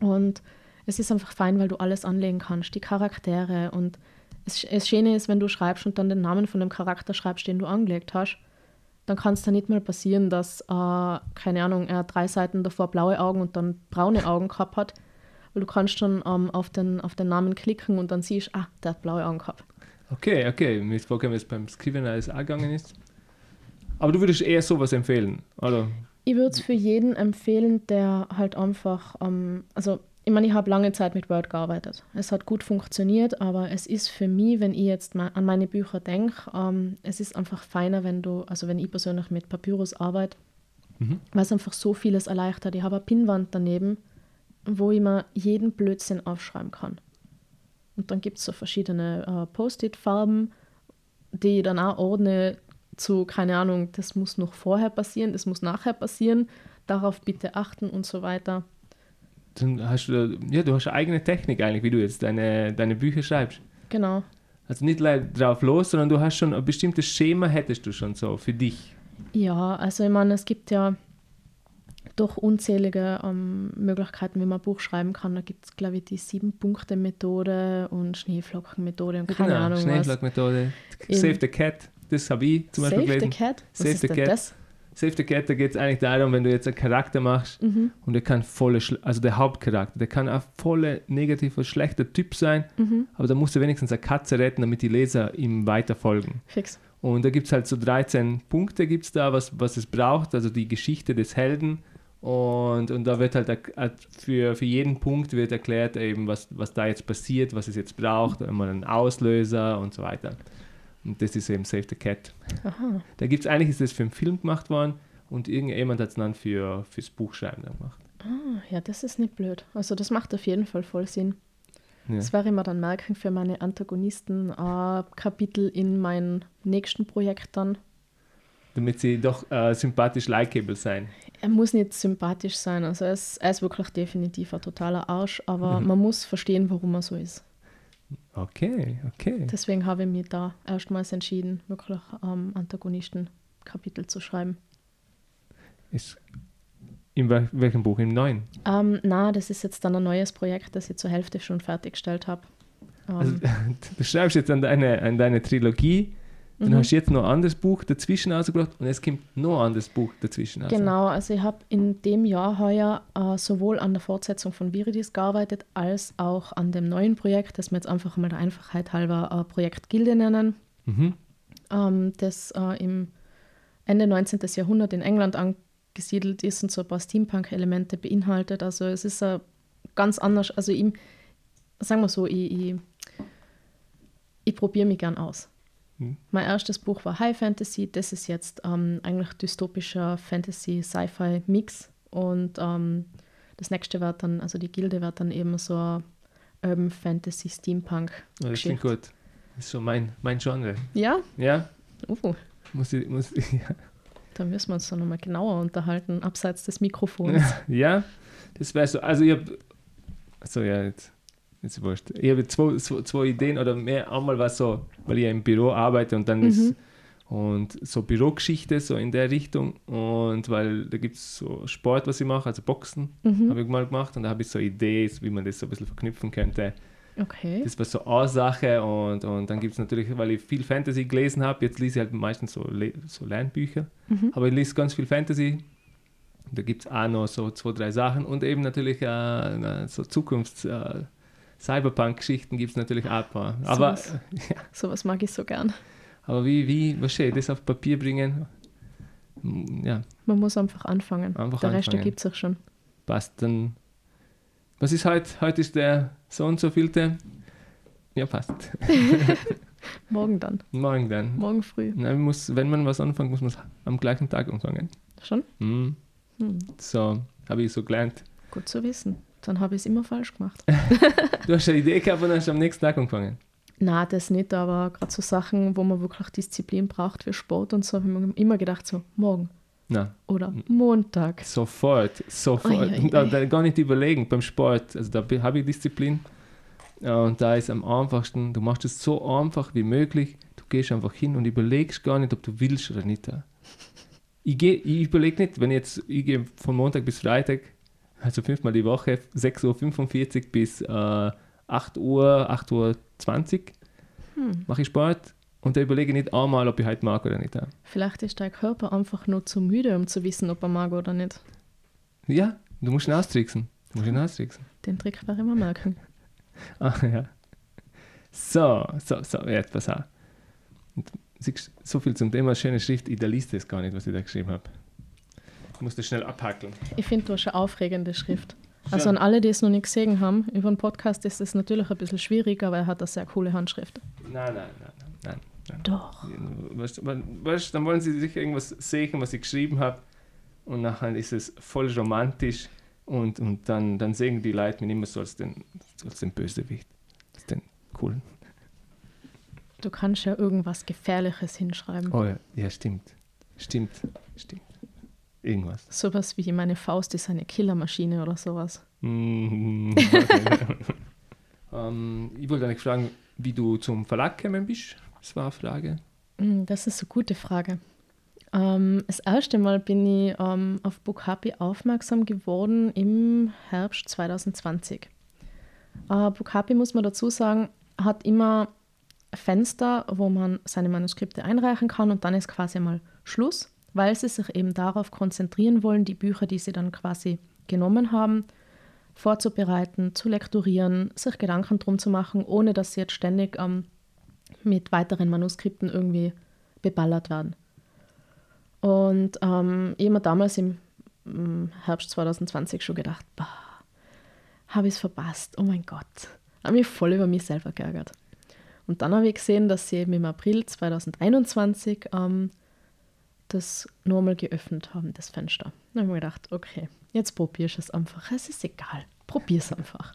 Und es ist einfach fein, weil du alles anlegen kannst, die Charaktere und es, es Schöne ist, wenn du schreibst und dann den Namen von dem Charakter schreibst, den du angelegt hast, dann kann es da nicht mal passieren, dass, äh, keine Ahnung, er drei Seiten davor blaue Augen und dann braune Augen gehabt hat. Weil du kannst dann ähm, auf, den, auf den Namen klicken und dann siehst, ah, der hat blaue Augen gehabt. Okay, okay. Mir ist vorgekommen, dass beim Scrivener alles auch gegangen ist. Aber du würdest eher sowas empfehlen, oder? Ich würde es für jeden empfehlen, der halt einfach, ähm, also ich meine, ich habe lange Zeit mit Word gearbeitet. Es hat gut funktioniert, aber es ist für mich, wenn ich jetzt mal an meine Bücher denke, ähm, es ist einfach feiner, wenn du, also wenn ich persönlich mit Papyrus arbeite, Mhm. weil es einfach so vieles erleichtert. Ich habe eine Pinnwand daneben, wo ich mir jeden Blödsinn aufschreiben kann. Und dann gibt es so verschiedene äh, Post-it-Farben, die ich dann auch ordne zu, keine Ahnung, das muss noch vorher passieren, das muss nachher passieren, darauf bitte achten und so weiter. Dann hast du, ja, du hast eine eigene Technik eigentlich, wie du jetzt deine, deine Bücher schreibst. Genau. Also nicht drauf los, sondern du hast schon ein bestimmtes Schema, hättest du schon so für dich. Ja, also ich meine, es gibt ja doch unzählige ähm, Möglichkeiten, wie man ein Buch schreiben kann. Da gibt es, glaube ich, die Sieben-Punkte-Methode und Schneeflocken-Methode und keine Ahnung was. Schneeflagmethode. Eben. Save the Cat, das habe ich zum Beispiel Save the gelesen. Cat? Was Save the Cat. das? Cat, da geht es eigentlich darum, wenn du jetzt einen Charakter machst Mhm. und der kann volle, also der Hauptcharakter, der kann ein voller negativer, schlechter Typ sein, Mhm. aber da musst du wenigstens eine Katze retten, damit die Leser ihm weiter folgen. Fix. Und da gibt es halt so 13 Punkte gibt's da, was, was es braucht, also die Geschichte des Helden. Und, und da wird halt äh, für, für jeden Punkt wird erklärt, eben, was, was da jetzt passiert, was es jetzt braucht, einmal einen Auslöser und so weiter. Und das ist eben Save the Cat. Aha. Da gibt es eigentlich, ist das für einen Film gemacht worden und irgendjemand hat es dann für, fürs Buchschreiben dann gemacht. Ah, ja, das ist nicht blöd. Also das macht auf jeden Fall voll Sinn. Ja. Das werde ich mir dann merken für meine Antagonisten-Kapitel in meinem nächsten Projekt dann. Damit sie doch äh, sympathisch likeable sein. Er muss nicht sympathisch sein, also er ist, er ist wirklich definitiv ein totaler Arsch, aber Mhm. man muss verstehen, warum er so ist. Okay, okay. Deswegen habe ich mich da erstmals entschieden, wirklich ähm, Antagonisten-Kapitel zu schreiben. Ist in wel welchem Buch? Im neuen? Ähm, na, das ist jetzt dann ein neues Projekt, das ich zur Hälfte schon fertiggestellt habe. Ähm, Also, du schreibst jetzt an deine, an deine Trilogie, dann mhm. hast du jetzt noch ein anderes Buch dazwischen rausgebracht und es kommt noch ein anderes Buch dazwischen raus. Genau, also ich habe in dem Jahr heuer äh, sowohl an der Fortsetzung von Viridis gearbeitet, als auch an dem neuen Projekt, das wir jetzt einfach mal der Einfachheit halber äh, Projekt Gilde nennen, Mhm. ähm, das äh, im Ende 19. Jahrhundert in England angesiedelt ist und so ein paar Steampunk-Elemente beinhaltet. Also es ist äh, ganz anders, also ich, sagen wir so, ich, ich, ich probiere mich gern aus. Mhm. Mein erstes Buch war High Fantasy, das ist jetzt ähm, eigentlich dystopischer Fantasy-Sci-Fi-Mix und ähm, das nächste wird dann, also die Gilde wird dann eben so Urban Fantasy Steampunk. Ja, das klingt gut. Das ist so mein, mein Genre. Ja, Ja? uh, Muss ich, muss ich, ja. da müssen wir uns dann nochmal genauer unterhalten, abseits des Mikrofons. ja, das wäre so. Also ich habe, so ja, jetzt, jetzt wurscht. Ich habe zwei, zwei, zwei Ideen oder mehr. Einmal war so, weil ich ja im Büro arbeite und dann Mhm. ist und so Bürogeschichte, so in der Richtung. Und weil da gibt es so Sport, was ich mache, also Boxen Mhm. habe ich mal gemacht und da habe ich so Ideen, wie man das so ein bisschen verknüpfen könnte. Okay. Das war so eine Sache und, und dann gibt es natürlich, weil ich viel Fantasy gelesen habe, jetzt lese ich halt meistens so, Le so Lernbücher, Mhm. aber ich lese ganz viel Fantasy. Da gibt es auch noch so zwei, drei Sachen und eben natürlich äh, so Zukunfts- äh, Cyberpunk-Geschichten gibt es natürlich auch ein paar. Aber, Sowas. äh, Sowas mag ich so gern. aber wie, wie, was schön, das auf Papier bringen, ja, Man muss einfach anfangen. Einfach der Rest anfangen. ergibt sich schon. passt dann. Was ist heute? Heute ist der so und so vielte. Ja, passt. Morgen dann. Morgen dann. Morgen früh. Man muss, wenn man was anfängt, muss man es am gleichen Tag anfangen. Schon? Mhm. Hm. So, habe ich so gelernt. Gut zu wissen. Dann habe ich es immer falsch gemacht. Du hast eine Idee gehabt und hast am nächsten Tag angefangen. Na, das nicht, aber gerade so Sachen, wo man wirklich Disziplin braucht für Sport und so, habe ich mir immer gedacht, so morgen Na, oder Montag. sofort, sofort. Ui, Und da, da gar nicht überlegen beim Sport. Also da habe ich Disziplin. Und da ist am einfachsten, du machst es so einfach wie möglich. Du gehst einfach hin und überlegst gar nicht, ob du willst oder nicht. Ich, geh, ich überlege nicht, wenn ich jetzt, ich gehe von Montag bis Freitag, also fünfmal die Woche, 6.45 Uhr bis äh, 8 Uhr, 8 Uhr 20 Hm. mache ich Sport und da überlege ich nicht einmal, ob ich heute mag oder nicht. Vielleicht ist dein Körper einfach nur zu müde, um zu wissen, ob er mag oder nicht. Ja, du musst ihn austricksen. Du musst ihn austricksen. Den Trick ich mir merken. Ah, ja. So, so, so, jetzt pass auf. Und siehst, so viel zum Thema schöne Schrift, ich da liest es gar nicht, was ich da geschrieben habe. Ich muss das schnell abhackeln. Ich finde, du hast eine aufregende Schrift. Also an alle, die es noch nicht gesehen haben, über den Podcast ist es natürlich ein bisschen schwierig, aber er hat eine sehr coole Handschrift. Nein, nein, nein, nein. nein. Doch. Weißt, weißt, dann wollen sie sicher irgendwas sehen, was ich geschrieben habe. Und nachher ist es voll romantisch. Und, und dann, dann sehen die Leute mich immer so als den, als den Bösewicht. Als den coolen. Du kannst ja irgendwas Gefährliches hinschreiben. Oh ja, ja stimmt. Stimmt, stimmt. Irgendwas. Sowas wie meine Faust ist eine Killermaschine oder sowas. Mm, okay. ähm, ich wollte eigentlich fragen, wie du zum Verlag gekommen bist. Das war eine Frage. Mm, Das ist eine gute Frage. Ähm, das erste Mal bin ich ähm, auf Book Happy aufmerksam geworden im Herbst 2020. Äh, Book Happy, muss man dazu sagen, hat immer Fenster, wo man seine Manuskripte einreichen kann und dann ist quasi mal Schluss, weil sie sich eben darauf konzentrieren wollen, die Bücher, die sie dann quasi genommen haben, vorzubereiten, zu lektorieren, sich Gedanken drum zu machen, ohne dass sie jetzt ständig ähm, mit weiteren Manuskripten irgendwie beballert werden. Und ähm, ich habe mir damals im, im Herbst 2020 schon gedacht, habe ich es verpasst, oh mein Gott. Habe mich voll über mich selber geärgert. Und dann habe ich gesehen, dass sie eben im April 2021 ähm, das nochmal geöffnet haben, das Fenster. Dann habe ich mir gedacht, okay, jetzt probierst du es einfach. Es ist egal, probier es einfach.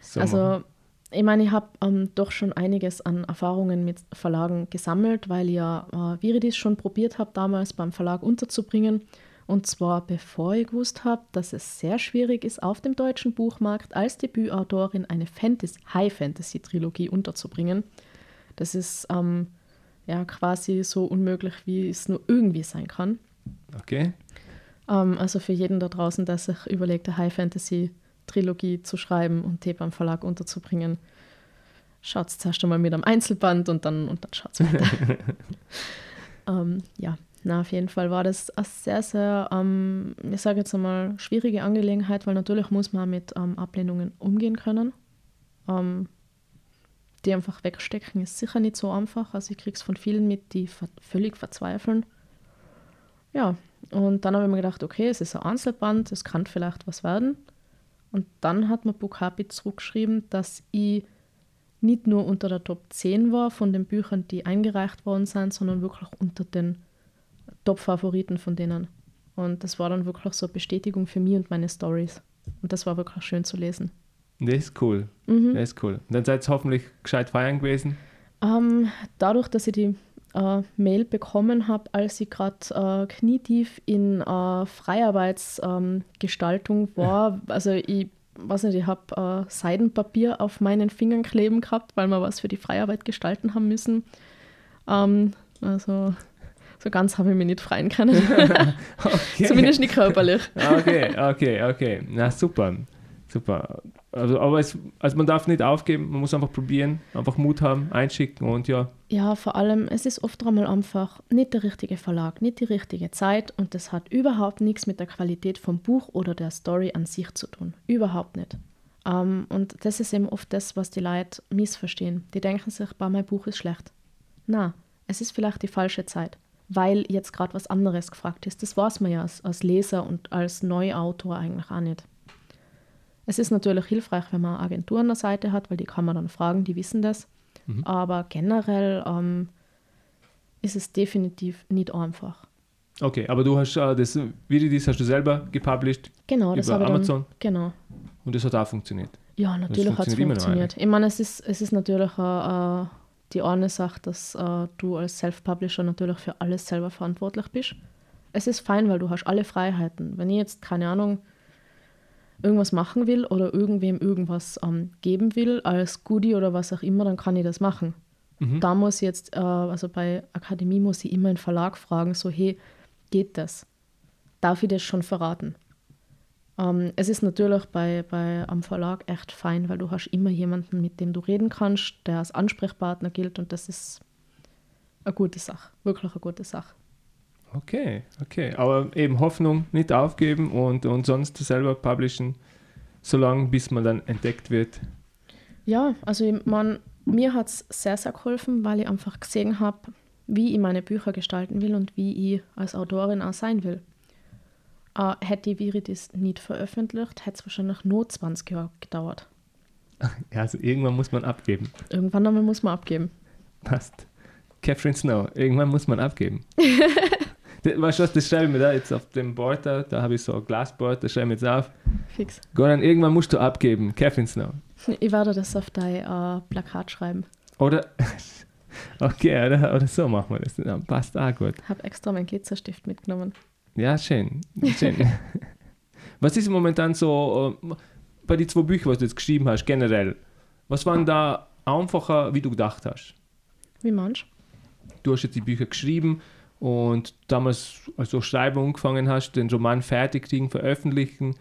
So also, machen. ich meine, ich habe ähm, doch schon einiges an Erfahrungen mit Verlagen gesammelt, weil ich ja äh, Viridis schon probiert habe, damals beim Verlag unterzubringen. Und zwar bevor ich gewusst habe, dass es sehr schwierig ist, auf dem deutschen Buchmarkt als Debütautorin eine Fantasy, High-Fantasy-Trilogie unterzubringen. Das ist ähm, ja quasi so unmöglich, wie es nur irgendwie sein kann. Okay. Ähm, also für jeden da draußen, der sich überlegt, eine High-Fantasy-Trilogie zu schreiben und die beim Verlag unterzubringen, schaut es zuerst einmal mit einem Einzelband und dann, und dann schaut es weiter. ähm, ja, na, auf jeden Fall war das eine sehr, sehr, ähm, ich sage jetzt einmal, schwierige Angelegenheit, weil natürlich muss man mit ähm, Ablehnungen umgehen können. Ähm, die einfach wegstecken ist sicher nicht so einfach. Also ich kriege es von vielen mit, die ver völlig verzweifeln. Ja, und dann habe ich mir gedacht, okay, es ist ein Einzelband, es kann vielleicht was werden. Und dann hat mir Book Happy zurückgeschrieben, dass ich nicht nur unter der Top 10 war von den Büchern, die eingereicht worden sind, sondern wirklich unter den Top-Favoriten von denen. Und das war dann wirklich so eine Bestätigung für mich und meine Stories. Und das war wirklich schön zu lesen. Das ist cool. Mhm. Das ist cool. Und dann seid ihr hoffentlich gescheit feiern gewesen. Ähm, dadurch, dass ich die äh, Mail bekommen habe, als ich gerade äh, knietief in äh, Freiarbeitsgestaltung war, also ich weiß nicht, ich habe äh, Seidenpapier auf meinen Fingern kleben gehabt, weil wir was für die Freiarbeit gestalten haben müssen. Ähm, also so ganz habe ich mich nicht freien können. Okay. Zumindest nicht körperlich. Okay, okay, okay. Na super. Super. Also, aber es, also man darf nicht aufgeben, man muss einfach probieren, einfach Mut haben, einschicken und ja. Ja, vor allem, es ist oft einmal einfach nicht der richtige Verlag, nicht die richtige Zeit und das hat überhaupt nichts mit der Qualität vom Buch oder der Story an sich zu tun. Überhaupt nicht. Ähm, und das ist eben oft das, was die Leute missverstehen. Die denken sich, bah, mein Buch ist schlecht. Na, es ist vielleicht die falsche Zeit, weil jetzt gerade was anderes gefragt ist. Das weiß man ja als, als Leser und als Neuautor eigentlich auch nicht. Es ist natürlich hilfreich, wenn man eine Agentur an der Seite hat, weil die kann man dann fragen, die wissen das. Mhm. Aber generell ähm, ist es definitiv nicht einfach. Okay, aber du hast äh, das Video, das hast du selber gepublished Genau, das über ich dann, Amazon Genau. und das hat auch funktioniert. Ja, natürlich hat es funktioniert. Ich meine, es ist, es ist natürlich äh, äh, die eine Sache, dass äh, du als Self-Publisher natürlich für alles selber verantwortlich bist. Es ist fein, weil du hast alle Freiheiten. Wenn ich jetzt, keine Ahnung, irgendwas machen will oder irgendwem irgendwas ähm, geben will, als Goodie oder was auch immer, dann kann ich das machen. Mhm. Da muss ich jetzt, äh, also bei Akademie muss ich immer einen Verlag fragen, so hey, geht das? Darf ich das schon verraten? Ähm, es ist natürlich bei, bei am Verlag echt fein, weil du hast immer jemanden, mit dem du reden kannst, der als Ansprechpartner gilt und das ist eine gute Sache, wirklich eine gute Sache. Okay, okay. Aber eben Hoffnung nicht aufgeben und, und sonst selber publishen, solange bis man dann entdeckt wird. Ja, also ich mein, mir hat es sehr, sehr geholfen, weil ich einfach gesehen habe, wie ich meine Bücher gestalten will und wie ich als Autorin auch sein will. Äh, hätte die Viridis nicht veröffentlicht, hätte es wahrscheinlich nur 20 Jahre gedauert. Ja, also irgendwann muss man abgeben. Irgendwann einmal muss man abgeben. Passt. Catherine Snow, irgendwann muss man abgeben. Weißt du was, das schreibe ich mir da jetzt auf dem Board da, da habe ich so ein Glasboard, das schreibe ich mir jetzt auf. Fix. Goran, irgendwann musst du abgeben, Catherine Snow. Ich werde das auf dein äh, Plakat schreiben. Oder, okay, oder, oder so machen wir das. Ja, passt auch gut. Habe extra meinen Glitzerstift mitgenommen. Ja, schön. schön. was ist momentan so äh, bei den zwei Büchern, was du jetzt geschrieben hast, generell? Was waren da einfacher, wie du gedacht hast? Wie manch? Du hast jetzt die Bücher geschrieben und damals, als du schreiben angefangen hast, den Roman fertig kriegen, veröffentlichen,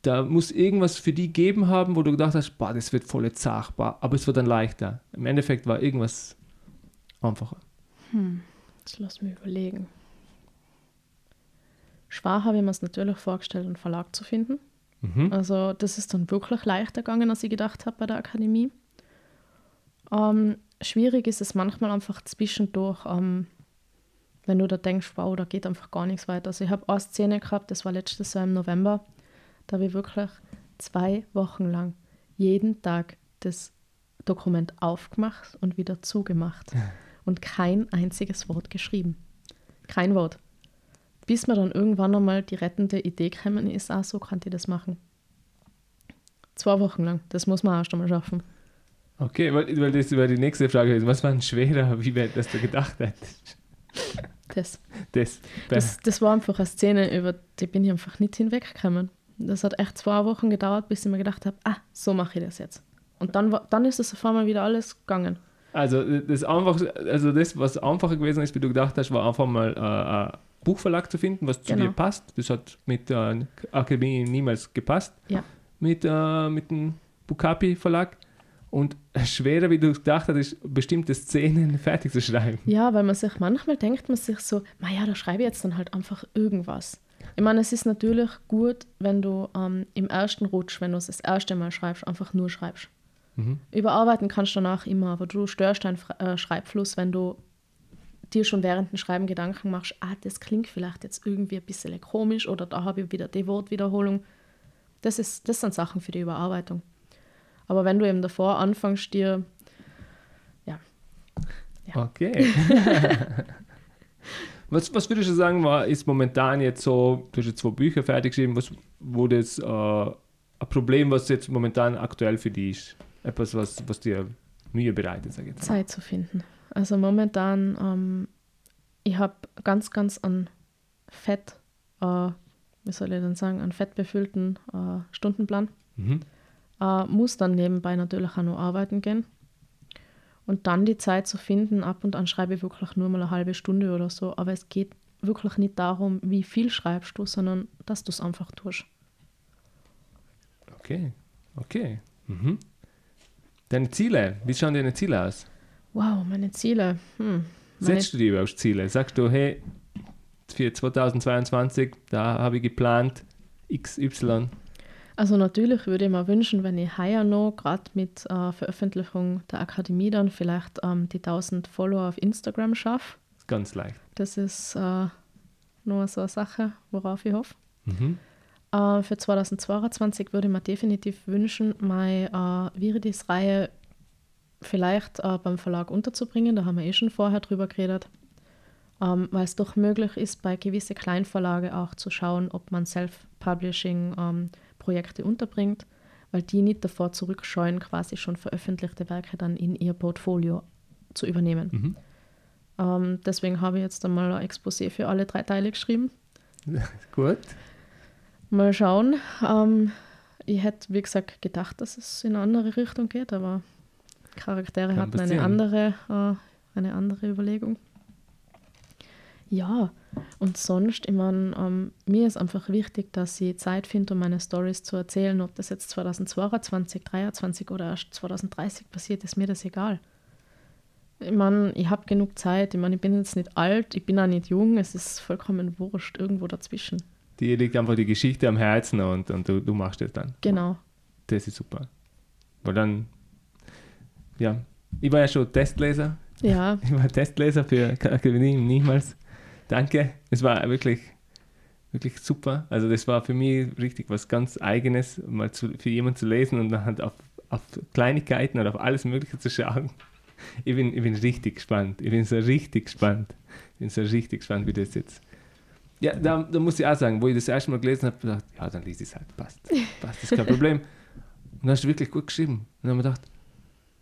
da muss irgendwas für die geben haben, wo du gedacht hast, boah, das wird voll zachbar, aber es wird dann leichter. Im Endeffekt war irgendwas einfacher. Hm, jetzt lass mich überlegen. Schwer habe ich mir es natürlich vorgestellt, einen Verlag zu finden. Mhm. Also das ist dann wirklich leichter gegangen, als ich gedacht habe bei der Akademie. Ähm, schwierig ist es manchmal einfach zwischendurch, ähm, wenn du da denkst, wow, da geht einfach gar nichts weiter. Also ich habe eine Szene gehabt, das war letztes Jahr im November, da habe ich wirklich zwei Wochen lang jeden Tag das Dokument aufgemacht und wieder zugemacht und kein einziges Wort geschrieben. Kein Wort. Bis mir dann irgendwann einmal die rettende Idee gekommen ist, ah, so kann ich das machen. Zwei Wochen lang, das muss man erst einmal schaffen. Okay, weil, weil das war die nächste Frage. gewesen. Was war denn schwerer, wie weit das du gedacht hättest? Das, Das, das, das war einfach eine Szene, über die bin ich einfach nicht hinweggekommen. Das hat echt zwei Wochen gedauert, bis ich mir gedacht habe, ah, so mache ich das jetzt. Und dann, war, dann ist es auf einmal wieder alles gegangen. Also das einfach, also das, was einfacher gewesen ist, wie du gedacht hast, war einfach mal äh, ein Buchverlag zu finden, was zu Genau. dir passt. Das hat mit der Akademie niemals gepasst. Ja. Mit, äh, mit dem Bukapi Verlag. Und schwerer, wie du gedacht hast, ist bestimmte Szenen fertig zu schreiben. Ja, weil man sich manchmal denkt man sich so, naja, da schreibe ich jetzt dann halt einfach irgendwas. Ich meine, es ist natürlich gut, wenn du ähm, im ersten Rutsch, wenn du es das erste Mal schreibst, einfach nur schreibst. Mhm. Überarbeiten kannst du danach immer, aber du störst deinen äh, Schreibfluss, wenn du dir schon während dem Schreiben Gedanken machst, ah, das klingt vielleicht jetzt irgendwie ein bisschen komisch oder da habe ich wieder die Wortwiederholung. Das, ist, das sind Sachen für die Überarbeitung. Aber wenn du eben davor anfängst, dir Ja. Okay. was, was würdest du sagen, war, ist momentan jetzt so, du hast jetzt zwei Bücher fertig geschrieben, was, wo das äh, ein Problem, was jetzt momentan aktuell für dich ist? Etwas, was, was dir Mühe bereitet, sag ich jetzt mal. Zeit zu finden. Also momentan, ähm, ich habe ganz, ganz an Fett, äh, wie soll ich denn sagen, an Fett befüllten äh, Stundenplan. Mhm. Äh, muss dann nebenbei natürlich auch noch arbeiten gehen. Und dann die Zeit zu finden, ab und an schreibe ich wirklich nur mal eine halbe Stunde oder so. Aber es geht wirklich nicht darum, wie viel schreibst du, sondern dass du es einfach tust. Okay, okay. Mhm. Deine Ziele, wie schauen deine Ziele aus? Wow, meine Ziele. Hm. Meine, Setzt du dir überhaupt Ziele? Sagst du, hey, für 2022, da habe ich geplant XY. Also natürlich würde ich mir wünschen, wenn ich heuer noch, gerade mit äh, Veröffentlichung der Akademie dann vielleicht ähm, die 1000 Follower auf Instagram schaffe. Ganz leicht. Das ist äh, nur so eine Sache, worauf ich hoffe. Mhm. Äh, für 2022 würde ich mir definitiv wünschen, meine äh, Viridis-Reihe vielleicht äh, beim Verlag unterzubringen. Da haben wir eh schon vorher drüber geredet. Ähm, weil es doch möglich ist, bei gewissen Kleinverlage auch zu schauen, ob man Self-Publishing-Projekte unterbringt, weil die nicht davor zurückscheuen, quasi schon veröffentlichte Werke dann in ihr Portfolio zu übernehmen. Mhm. Ähm, deswegen habe ich jetzt einmal ein Exposé für alle drei Teile geschrieben. Gut. Mal schauen. Ähm, ich hätte, wie gesagt, gedacht, dass es in eine andere Richtung geht, aber Charaktere Kann hatten eine andere, äh, eine andere Überlegung. Ja, und sonst, ich meine, ähm, mir ist einfach wichtig, dass ich Zeit finde, um meine Stories zu erzählen. Ob das jetzt 2022, 2023 oder erst 2030 passiert, ist mir das egal. Ich meine, ich habe genug Zeit. Ich meine, ich bin jetzt nicht alt, ich bin auch nicht jung. Es ist vollkommen wurscht, irgendwo dazwischen. Dir liegt einfach die Geschichte am Herzen und, und du, du machst das dann. Genau. Das ist super. Weil dann, ja, ich war ja schon Testleser. Ja, Ich war Testleser für Akademie niemals. Danke. Es war wirklich Wirklich super. Also das war für mich richtig was ganz Eigenes, mal zu, für jemanden zu lesen und dann halt auf, auf Kleinigkeiten oder auf alles Mögliche zu schauen. Ich bin, ich bin richtig gespannt. Ich bin so richtig gespannt. Ich bin so richtig gespannt, wie das jetzt. Ja, da, da muss ich auch sagen, wo ich das erste Mal gelesen habe, gedacht, ja, dann liest ich es halt, passt. Passt, ist kein Problem. Und dann hast du wirklich gut geschrieben. Und dann habe ich gedacht,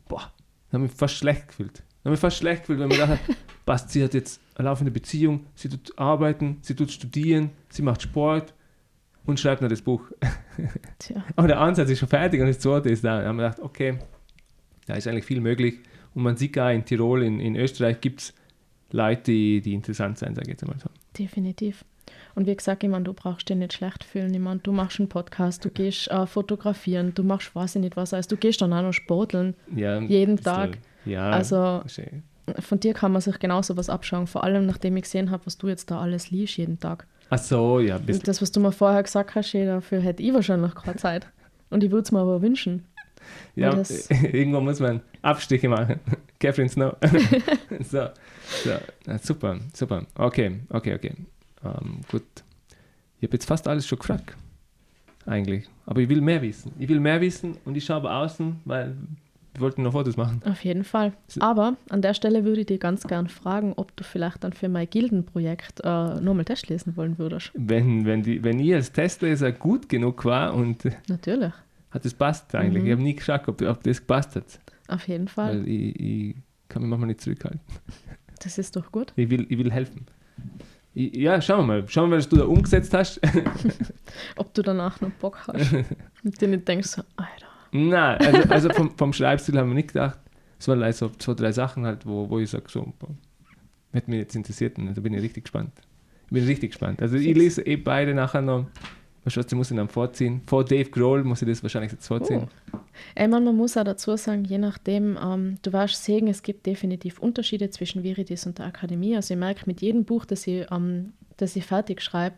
boah, dann habe ich mich fast schlecht gefühlt. Dann habe ich mich fast schlecht gefühlt, weil mir gedacht passt, sie hat jetzt eine laufende Beziehung, sie tut arbeiten, sie tut studieren, sie macht Sport und schreibt noch das Buch. Tja. Aber der Ansatz ist schon fertig und das zweite ist da. Da haben wir gedacht, okay, da ist eigentlich viel möglich. Und man sieht auch in Tirol, in, in Österreich gibt es Leute, die, die interessant sein, sage ich jetzt einmal so. Definitiv. Und wie gesagt, ich meine, du brauchst dich nicht schlecht fühlen. Ich meine, du machst einen Podcast, du gehst äh, fotografieren, du machst weiß ich nicht was. Also du gehst dann auch noch sporteln. Ja, Jeden Tag. So, ja, Also eh- von dir kann man sich genauso was abschauen. Vor allem, nachdem ich gesehen habe, was du jetzt da alles liest jeden Tag. Ach so, ja. Und das, was du mir vorher gesagt hast, dafür hätte ich wahrscheinlich keine Zeit. Und ich würde es mir aber wünschen. Ja, irgendwo muss man Abstriche machen. Catherine Snow. so, so. Super, super. Okay, okay, okay. Ähm, gut. Ich habe jetzt fast alles schon gefragt. Eigentlich. Aber ich will mehr wissen. Ich will mehr wissen und ich schaue aber außen, weil wir wollten noch Fotos machen. Auf jeden Fall. Aber an der Stelle würde ich dir ganz gern fragen, ob du vielleicht dann für mein Gildenprojekt äh, nochmal Test lesen wollen würdest. Wenn, wenn, die, wenn ich als Testleser gut genug war und Natürlich. hat es passt eigentlich. Mhm. Ich habe nie geschaut, ob, ob das gepasst hat. Auf jeden Fall. Weil ich, ich kann mich manchmal nicht zurückhalten. Das ist doch gut. Ich will, ich will helfen. Ich, ja, schauen wir mal. Schauen wir mal, was du da umgesetzt hast. Ob du danach noch Bock hast. Und dir nicht denkst, so, Alter. Nein, also, also vom, vom Schreibstil haben wir nicht gedacht. Es waren like so zwei, drei Sachen halt, wo, wo ich sage, so, hätte mich jetzt interessiert und da bin ich richtig gespannt. Ich bin richtig gespannt. Also ich lese eh beide nachher noch. Wahrscheinlich muss ich dann vorziehen. Vor Dave Grohl muss ich das wahrscheinlich jetzt vorziehen. Oh. Ey, man, man muss auch dazu sagen, je nachdem, ähm, du wirst sehen, es gibt definitiv Unterschiede zwischen Viridis und der Akademie. Also ich merke mit jedem Buch, das ich, ähm, das ich fertig schreibe,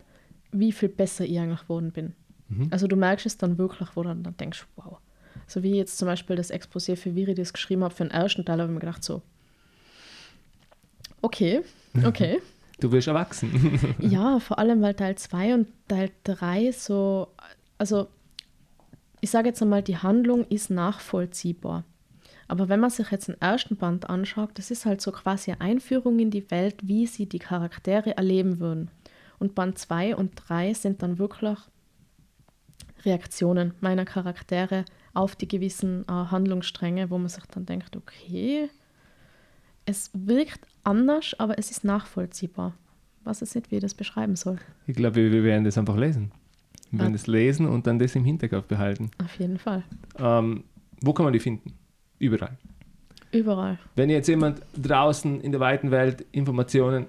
wie viel besser ich eigentlich geworden bin. Mhm. Also du merkst es dann wirklich, wo du dann denkst, wow. So wie ich jetzt zum Beispiel das Exposé für Viridis geschrieben habe, für den ersten Teil, habe ich mir gedacht so, okay, okay. Du wirst erwachsen. Ja, vor allem, weil Teil 2 und Teil 3 so, also ich sage jetzt einmal, die Handlung ist nachvollziehbar. Aber wenn man sich jetzt den ersten Band anschaut, das ist halt so quasi eine Einführung in die Welt, wie sie die Charaktere erleben würden. Und Band 2 und 3 sind dann wirklich Reaktionen meiner Charaktere auf die gewissen äh, Handlungsstränge, wo man sich dann denkt, okay, es wirkt anders, aber es ist nachvollziehbar. Was ist nicht, wie ich das beschreiben soll. Ich glaube, wir, werden das einfach lesen. Wir werden Ja. das lesen und dann das im Hinterkopf behalten. Auf jeden Fall. Ähm, wo kann man die finden? Überall. Überall. Wenn jetzt jemand draußen in der weiten Welt Informationen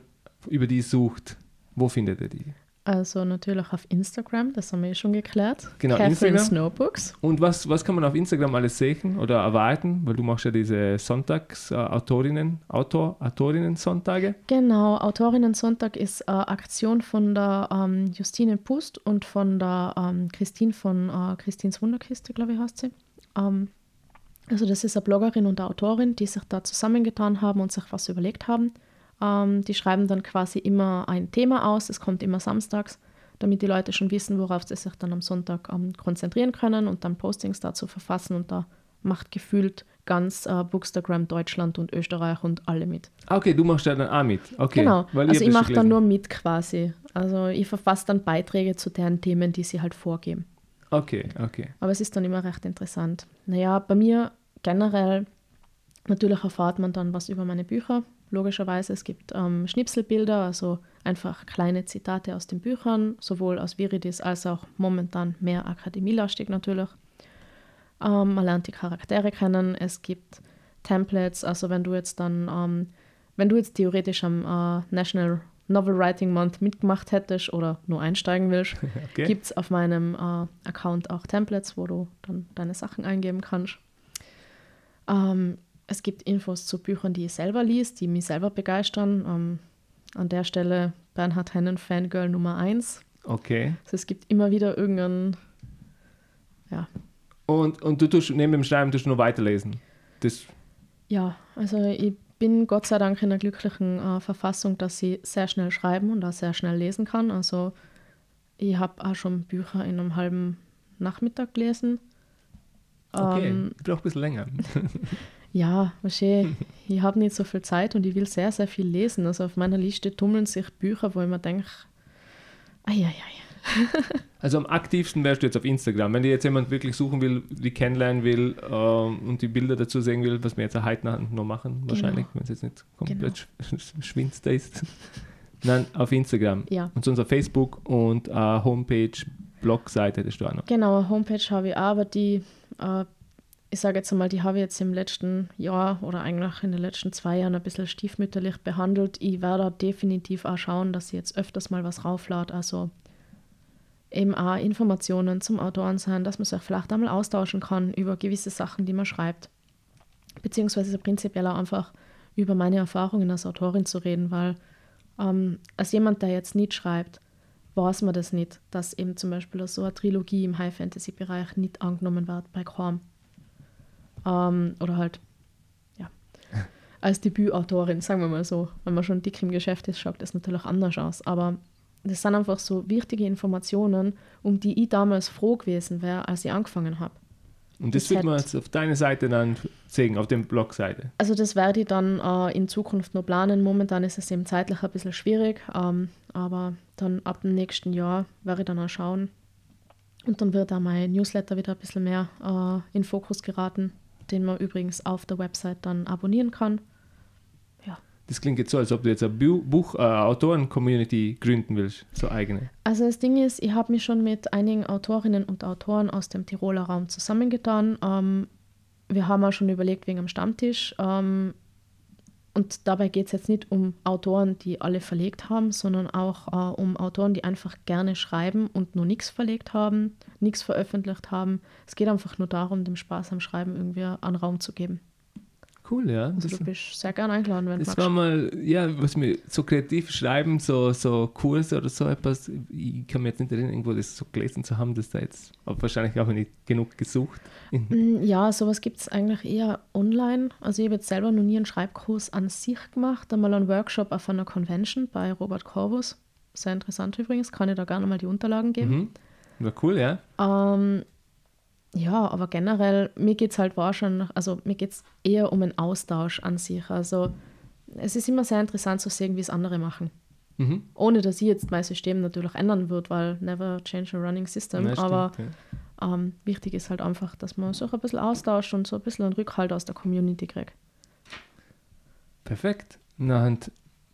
über die sucht, wo findet er die? Also natürlich auf Instagram, das haben wir eh schon geklärt. Genau, Catherine's Instagram. Notebooks. Und was, was kann man auf Instagram alles sehen oder erwarten? Weil du machst ja diese Sonntags-Autorinnen, Autor, Autorinnen-Sonntage. Genau, Autorinnen Sonntag ist äh, Aktion von der ähm, Justine Pust und von der ähm, Christine von äh, Christins Wunderkiste, glaube ich, heißt sie. Ähm, also das ist eine Bloggerin und eine Autorin, die sich da zusammengetan haben und sich was überlegt haben. Ähm, die schreiben dann quasi immer ein Thema aus, es kommt immer samstags, damit die Leute schon wissen, worauf sie sich dann am Sonntag ähm, konzentrieren können und dann Postings dazu verfassen und da macht gefühlt ganz äh, Bookstagram Deutschland und Österreich und alle mit. Ah, okay, du machst ja dann auch mit. Okay, Genau, weil also ich mache dann nur mit quasi. Also ich verfasse dann Beiträge zu deren Themen, die sie halt vorgeben. Okay, okay. Aber es ist dann immer recht interessant. Naja, bei mir generell, natürlich erfahrt man dann was über meine Bücher. Logischerweise, es gibt ähm, Schnipselbilder, also einfach kleine Zitate aus den Büchern, sowohl aus Viridis als auch momentan mehr akademielastig natürlich. Ähm, man lernt die Charaktere kennen. Es gibt Templates, also wenn du jetzt dann, ähm, wenn du jetzt theoretisch am äh, National Novel Writing Month mitgemacht hättest oder nur einsteigen willst, okay. gibt es auf meinem äh, Account auch Templates, wo du dann deine Sachen eingeben kannst. Ähm, es gibt Infos zu Büchern, die ich selber liest, die mich selber begeistern. Ähm, an der Stelle Bernhard Hennen Fangirl Nummer 1. okay. Also es gibt immer wieder irgendeinen, ja, Und, und du tust neben dem Schreiben tust du noch weiterlesen. Das, ja, also ich bin Gott sei Dank in einer glücklichen äh, Verfassung, dass ich sehr schnell schreiben und auch sehr schnell lesen kann. Also Ich habe auch schon Bücher in einem halben Nachmittag gelesen. Okay, Ähm, ich brauche ein bisschen länger. ja, wahrscheinlich, ich habe nicht so viel Zeit und ich will sehr, sehr viel lesen. Also auf meiner Liste tummeln sich Bücher, wo ich mir denke, ei. Also am aktivsten wärst du jetzt auf Instagram. Wenn dir jetzt jemand wirklich suchen will, die kennenlernen will ähm, und die Bilder dazu sehen will, was wir jetzt heute noch machen, wahrscheinlich, wenn es jetzt nicht komplett sch schwinster ist. Nein, auf Instagram. Ja, Und sonst auf Facebook und äh, Homepage, Blogseite, das du auch noch. genau, Homepage habe ich auch, aber die, äh, ich sage jetzt einmal, die habe ich jetzt im letzten Jahr oder eigentlich in den letzten zwei Jahren ein bisschen stiefmütterlich behandelt. Ich werde da definitiv auch schauen, dass ich jetzt öfters mal was rauflade. Also eben auch Informationen zum Autoren sein, dass man sich vielleicht einmal austauschen kann über gewisse Sachen, die man schreibt. Beziehungsweise prinzipiell auch einfach über meine Erfahrungen als Autorin zu reden, weil ähm, als jemand, der jetzt nicht schreibt, weiß man das nicht, dass eben zum Beispiel so eine Trilogie im High-Fantasy-Bereich nicht angenommen wird bei Quam. Ähm, oder halt, ja, als Debütautorin, sagen wir mal so. Wenn man schon dick im Geschäft ist, schaut das natürlich anders aus. Aber das sind einfach so wichtige Informationen, um die ich damals froh gewesen wäre, als ich angefangen habe. Und das, Das wird man jetzt auf deiner Seite dann sehen, auf der Blogseite. Also das werde ich dann äh, in Zukunft noch planen. Momentan ist es eben zeitlich ein bisschen schwierig, ähm, aber dann ab dem nächsten Jahr werde ich dann auch schauen. Und dann wird auch mein Newsletter wieder ein bisschen mehr äh, in Fokus geraten, den man übrigens auf der Website dann abonnieren kann. Das klingt jetzt so, als ob du jetzt eine Bu Buch, äh, gründen willst, so eigene. Also das Ding ist, ich habe mich schon mit einigen Autorinnen und Autoren aus dem Tiroler Raum zusammengetan. Ähm, wir haben auch schon überlegt wegen am Stammtisch. Ähm, und dabei geht es jetzt nicht um Autoren, die alle verlegt haben, sondern auch äh, um Autoren, die einfach gerne schreiben und noch nichts verlegt haben, nichts veröffentlicht haben. Es geht einfach nur darum, dem Spaß am Schreiben irgendwie einen Raum zu geben. Cool, ja. Also du bist sehr gerne eingeladen, wenn du das magst. war mal, ja, was mir so kreativ schreiben, so, so Kurse oder so etwas. Ich kann mir jetzt nicht erinnern, irgendwo das so gelesen zu haben, dass da jetzt, aber wahrscheinlich auch nicht genug gesucht. Mm, Ja, sowas gibt es eigentlich eher online. Also ich habe jetzt selber noch nie einen Schreibkurs an sich gemacht, einmal einen Workshop auf einer Convention bei Robert Corvus. Sehr interessant übrigens, kann ich da gerne mal die Unterlagen geben. Mhm. War cool, ja. Ähm, ja, aber generell, mir geht es halt wahrscheinlich, also mir geht es eher um einen Austausch an sich. Also es ist immer sehr interessant zu sehen, wie es andere machen. Mhm. Ohne dass ich jetzt mein System natürlich ändern würde, weil never change a running system. Ja, stimmt, aber ja. ähm, wichtig ist halt einfach, dass man sich ein bisschen austauscht und so ein bisschen einen Rückhalt aus der Community kriegt. Perfekt. Na, und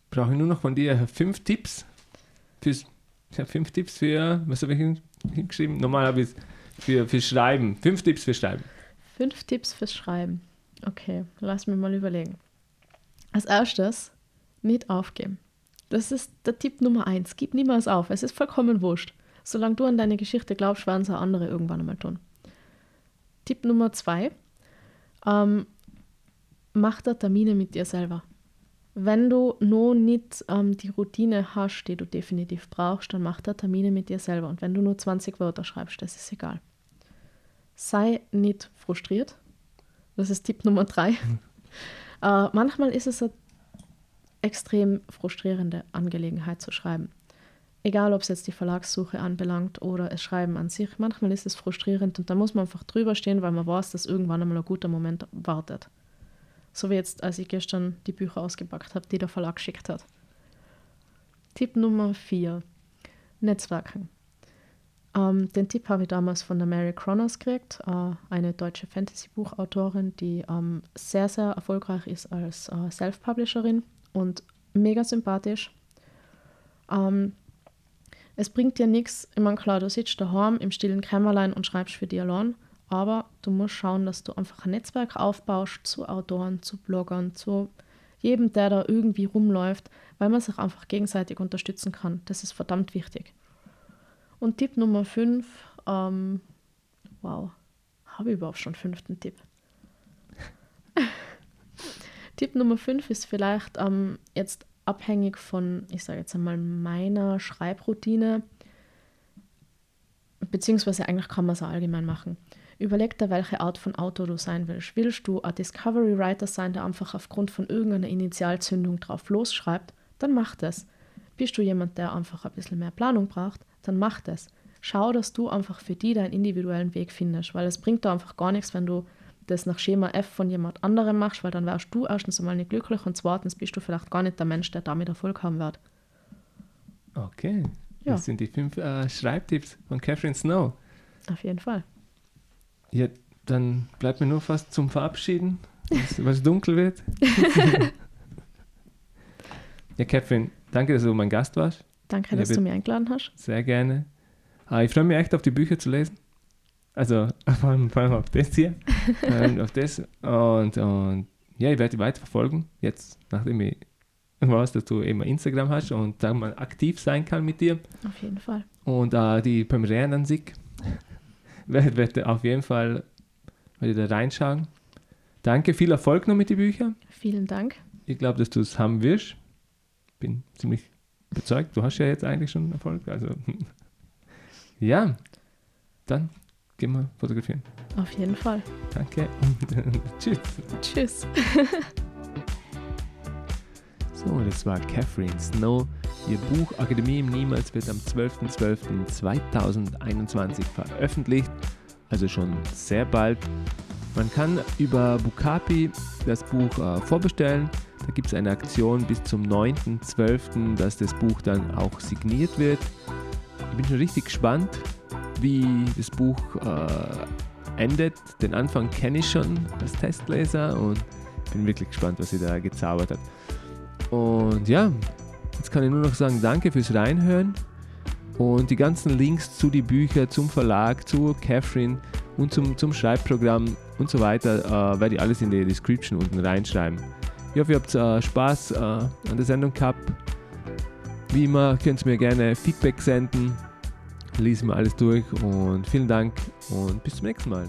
brauche ich nur noch von dir fünf Tipps. Fürs, ja, fünf Tipps für, was habe ich hin- hingeschrieben? Normal habe ich es für, für Schreiben. Fünf Tipps für Schreiben. Fünf Tipps fürs Schreiben. Okay, lass mir mal überlegen. Als erstes, nicht aufgeben. Das ist der Tipp Nummer eins. Gib niemals auf. Es ist vollkommen wurscht. Solange du an deine Geschichte glaubst, werden es auch andere irgendwann einmal tun. Tipp Nummer zwei, ähm, mach da Termine mit dir selber. Wenn du noch nicht ähm, die Routine hast, die du definitiv brauchst, dann mach da Termine mit dir selber. Und wenn du nur 20 Wörter schreibst, das ist egal. Sei nicht frustriert. Das ist Tipp Nummer drei. äh, manchmal ist es eine extrem frustrierende Angelegenheit zu schreiben. Egal, ob es jetzt die Verlagssuche anbelangt oder das Schreiben an sich. Manchmal ist es frustrierend und da muss man einfach drüber stehen, weil man weiß, dass irgendwann einmal ein guter Moment wartet. So wie jetzt, als ich gestern die Bücher ausgepackt habe, die der Verlag geschickt hat. Tipp Nummer vier: Netzwerken. Ähm, den Tipp habe ich damals von der Mary Cronos gekriegt, äh, eine deutsche Fantasy-Buchautorin, die ähm, sehr, sehr erfolgreich ist als äh, Self-Publisherin und mega sympathisch. Ähm, es bringt dir nichts, ich meine, klar, du sitzt daheim im stillen Kämmerlein und schreibst für dich allein, aber du musst schauen, dass du einfach ein Netzwerk aufbaust zu Autoren, zu Bloggern, zu jedem, der da irgendwie rumläuft, weil man sich einfach gegenseitig unterstützen kann. Das ist verdammt wichtig. Und Tipp Nummer 5, ähm, wow, habe ich überhaupt schon fünften Tipp? Tipp Nummer 5 ist vielleicht ähm, jetzt abhängig von, ich sage jetzt einmal, meiner Schreibroutine, beziehungsweise eigentlich kann man es allgemein machen. Überleg dir, welche Art von Autor du sein willst. Willst du ein Discovery Writer sein, der einfach aufgrund von irgendeiner Initialzündung drauf losschreibt? Dann mach das. Bist du jemand, der einfach ein bisschen mehr Planung braucht, dann mach das. Schau, dass du einfach für die deinen individuellen Weg findest, weil es bringt da einfach gar nichts, wenn du das nach Schema F von jemand anderem machst, weil dann wärst du erstens einmal nicht glücklich und zweitens bist du vielleicht gar nicht der Mensch, der damit Erfolg haben wird. Okay. Ja. Das sind die fünf äh, Schreibtipps von Catherine Snow. Auf jeden Fall. Ja, dann bleibt mir nur fast zum Verabschieden, was, was dunkel wird. ja, Catherine, danke, dass du mein Gast warst. Danke, dass du mich eingeladen hast. Sehr gerne. Ah, ich freue mich echt auf die Bücher zu lesen. Also vor allem, vor allem auf das hier. auf das. Und, und ja, ich werde die weiter verfolgen. Jetzt, nachdem ich weiß, dass du eben Instagram hast und da mal aktiv sein kann mit dir. Auf jeden Fall. Und äh, die Premieren an sich werde werd auf jeden Fall ich da reinschauen. Danke, viel Erfolg noch mit den Büchern. Vielen Dank. Ich glaube, dass du es haben wirst. Bin ziemlich überzeugt. Du hast ja jetzt eigentlich schon Erfolg. Also ja, dann gehen wir fotografieren. Auf jeden Fall. Danke und tschüss. Tschüss. So, das war Catherine Snow. Ihr Buch Akademie im Niemals wird am 12.12.2021 veröffentlicht, also schon sehr bald. Man kann über Bukapi das Buch äh, vorbestellen. Da gibt es eine Aktion bis zum 9.12., dass das Buch dann auch signiert wird. Ich bin schon richtig gespannt, wie das Buch äh, endet. Den Anfang kenne ich schon als Testleser und bin wirklich gespannt, was sie da gezaubert hat. Und ja, jetzt kann ich nur noch sagen, danke fürs Reinhören. Und die ganzen Links zu den Büchern, zum Verlag, zu Catherine und zum, zum Schreibprogramm und so weiter äh, werde ich alles in die Description unten reinschreiben. Ich hoffe, ihr habt äh, Spaß äh, an der Sendung gehabt. Wie immer könnt ihr mir gerne Feedback senden. Lesen wir alles durch und vielen Dank und bis zum nächsten Mal.